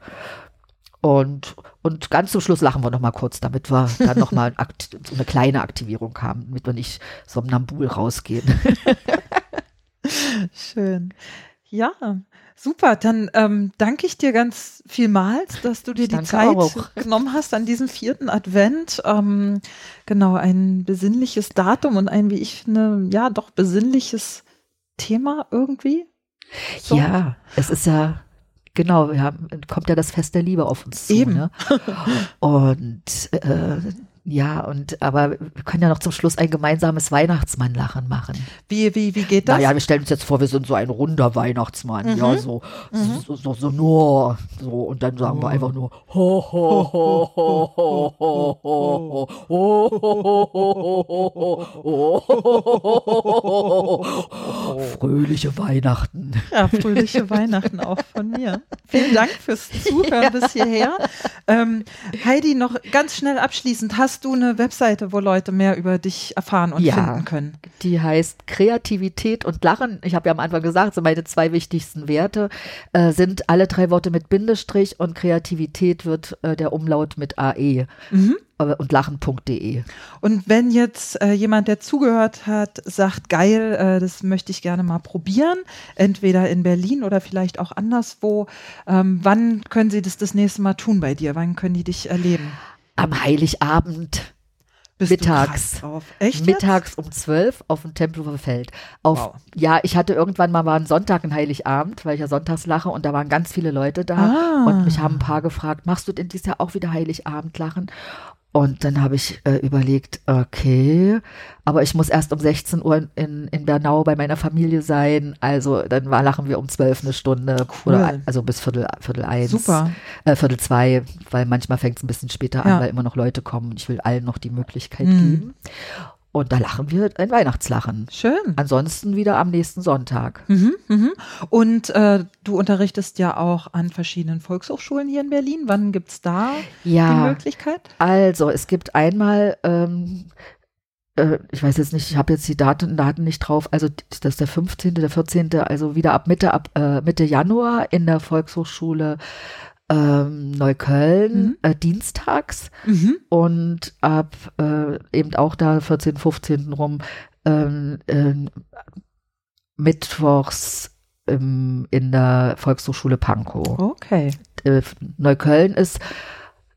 Und, und ganz zum Schluss lachen wir noch mal kurz, damit wir dann noch mal so eine kleine Aktivierung haben, damit wir nicht somnambul rausgehen. Schön. Ja, super. Dann ähm, danke ich dir ganz vielmals, dass du dir Ich die Zeit auch. genommen hast an diesem vierten Advent. Ähm, genau, ein besinnliches Datum und ein, wie ich finde, ja, doch besinnliches Thema irgendwie. So. Ja, es ist ja, genau, wir haben, kommt ja das Fest der Liebe auf uns zu. Eben. Ne? Und äh, ja, und aber wir können ja noch zum Schluss ein gemeinsames Weihnachtsmannlachen machen. Wie, wie, wie geht das? Naja, wir stellen uns jetzt vor, wir sind so ein runder Weihnachtsmann, Mhm. ja, so, so, so, so nur, so, und dann sagen wir einfach nur, ho, ho, ho, ho, ho, ho, ho, ho, ho, Oh. Fröhliche Weihnachten. Ja, fröhliche Weihnachten auch von mir. Vielen Dank fürs Zuhören bis hierher. Ähm, Heidi, noch ganz schnell abschließend, hast du eine Webseite, wo Leute mehr über dich erfahren und ja, finden können? Die heißt Kreativität und Lachen. Ich habe ja am Anfang gesagt, so meine zwei wichtigsten Werte äh, sind alle drei Worte mit Bindestrich und Kreativität wird äh, der Umlaut mit AE. Mhm und lachen.de. Und wenn jetzt äh, jemand, der zugehört hat, sagt, geil, äh, das möchte ich gerne mal probieren, entweder in Berlin oder vielleicht auch anderswo, ähm, wann können sie das das nächste Mal tun bei dir? Wann können die dich erleben? Am Heiligabend. Bist mittags. Mittags um zwölf auf dem Tempelhofer Feld. Auf, wow. Ja, ich hatte irgendwann mal war ein Sonntag, ein Heiligabend, weil ich ja sonntags lache und da waren ganz viele Leute da ah. und mich haben ein paar gefragt, machst du denn dieses Jahr auch wieder Heiligabend lachen? Und dann habe ich äh, überlegt, okay, aber ich muss erst um 16 Uhr in, in Bernau bei meiner Familie sein. Also dann war, lachen wir um 12 eine Stunde cool. oder also bis Viertel, Viertel eins. Super. Äh, Viertel zwei, weil manchmal fängt es ein bisschen später ja. an, weil immer noch Leute kommen ich will allen noch die Möglichkeit mhm. geben. Und da lachen wir ein Weihnachtslachen. Schön. Ansonsten wieder am nächsten Sonntag. Mhm, mhm. Und äh, du unterrichtest ja auch an verschiedenen Volkshochschulen hier in Berlin. Wann gibt es da ja, die Möglichkeit? Also, es gibt einmal, ähm, äh, ich weiß jetzt nicht, ich habe jetzt die Daten, Daten nicht drauf, also das ist der 15., der 14., also wieder ab Mitte, ab, äh, Mitte Januar in der Volkshochschule ähm, Neukölln mhm. äh, dienstags mhm. und ab äh, eben auch da 14, 15 rum ähm, äh, mittwochs ähm, in der Volkshochschule Pankow. Okay. Äh, Neukölln ist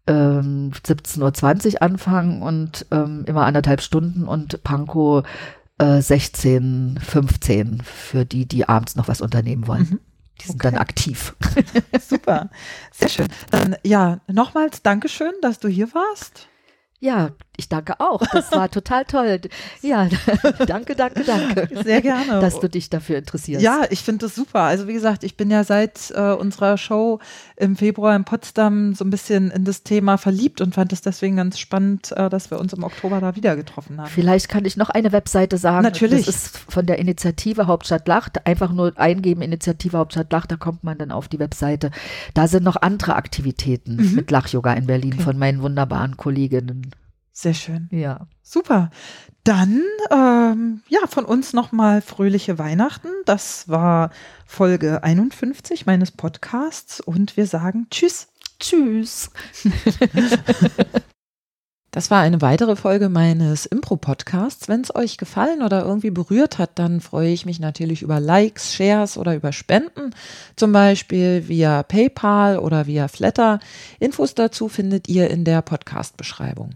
ähm, 17.20 Uhr Anfang und ähm, immer anderthalb Stunden und Pankow äh, 16, 15 für die, die abends noch was unternehmen wollen. Mhm. Die sind okay. dann aktiv. Super, sehr schön. Dann ja, nochmals Dankeschön, dass du hier warst. Ja, ich danke auch. Das war total toll. Ja, danke, danke, danke. Sehr gerne. Dass du dich dafür interessierst. Ja, ich finde das super. Also wie gesagt, ich bin ja seit äh, unserer Show im Februar in Potsdam so ein bisschen in das Thema verliebt und fand es deswegen ganz spannend, äh, dass wir uns im Oktober da wieder getroffen haben. Vielleicht kann ich noch eine Webseite sagen. Natürlich. Das ist von der Initiative Hauptstadt Lacht. Einfach nur eingeben Initiative Hauptstadt Lacht, da kommt man dann auf die Webseite. Da sind noch andere Aktivitäten mhm. mit Lach-Yoga in Berlin okay. von meinen wunderbaren Kolleginnen. Sehr schön. Ja. Super. Dann, ähm, ja, von uns nochmal fröhliche Weihnachten. Das war Folge 51 meines Podcasts und wir sagen Tschüss. Tschüss. Das war eine weitere Folge meines Impro-Podcasts. Wenn es euch gefallen oder irgendwie berührt hat, dann freue ich mich natürlich über Likes, Shares oder über Spenden, zum Beispiel via PayPal oder via Flatter. Infos dazu findet ihr in der Podcast-Beschreibung.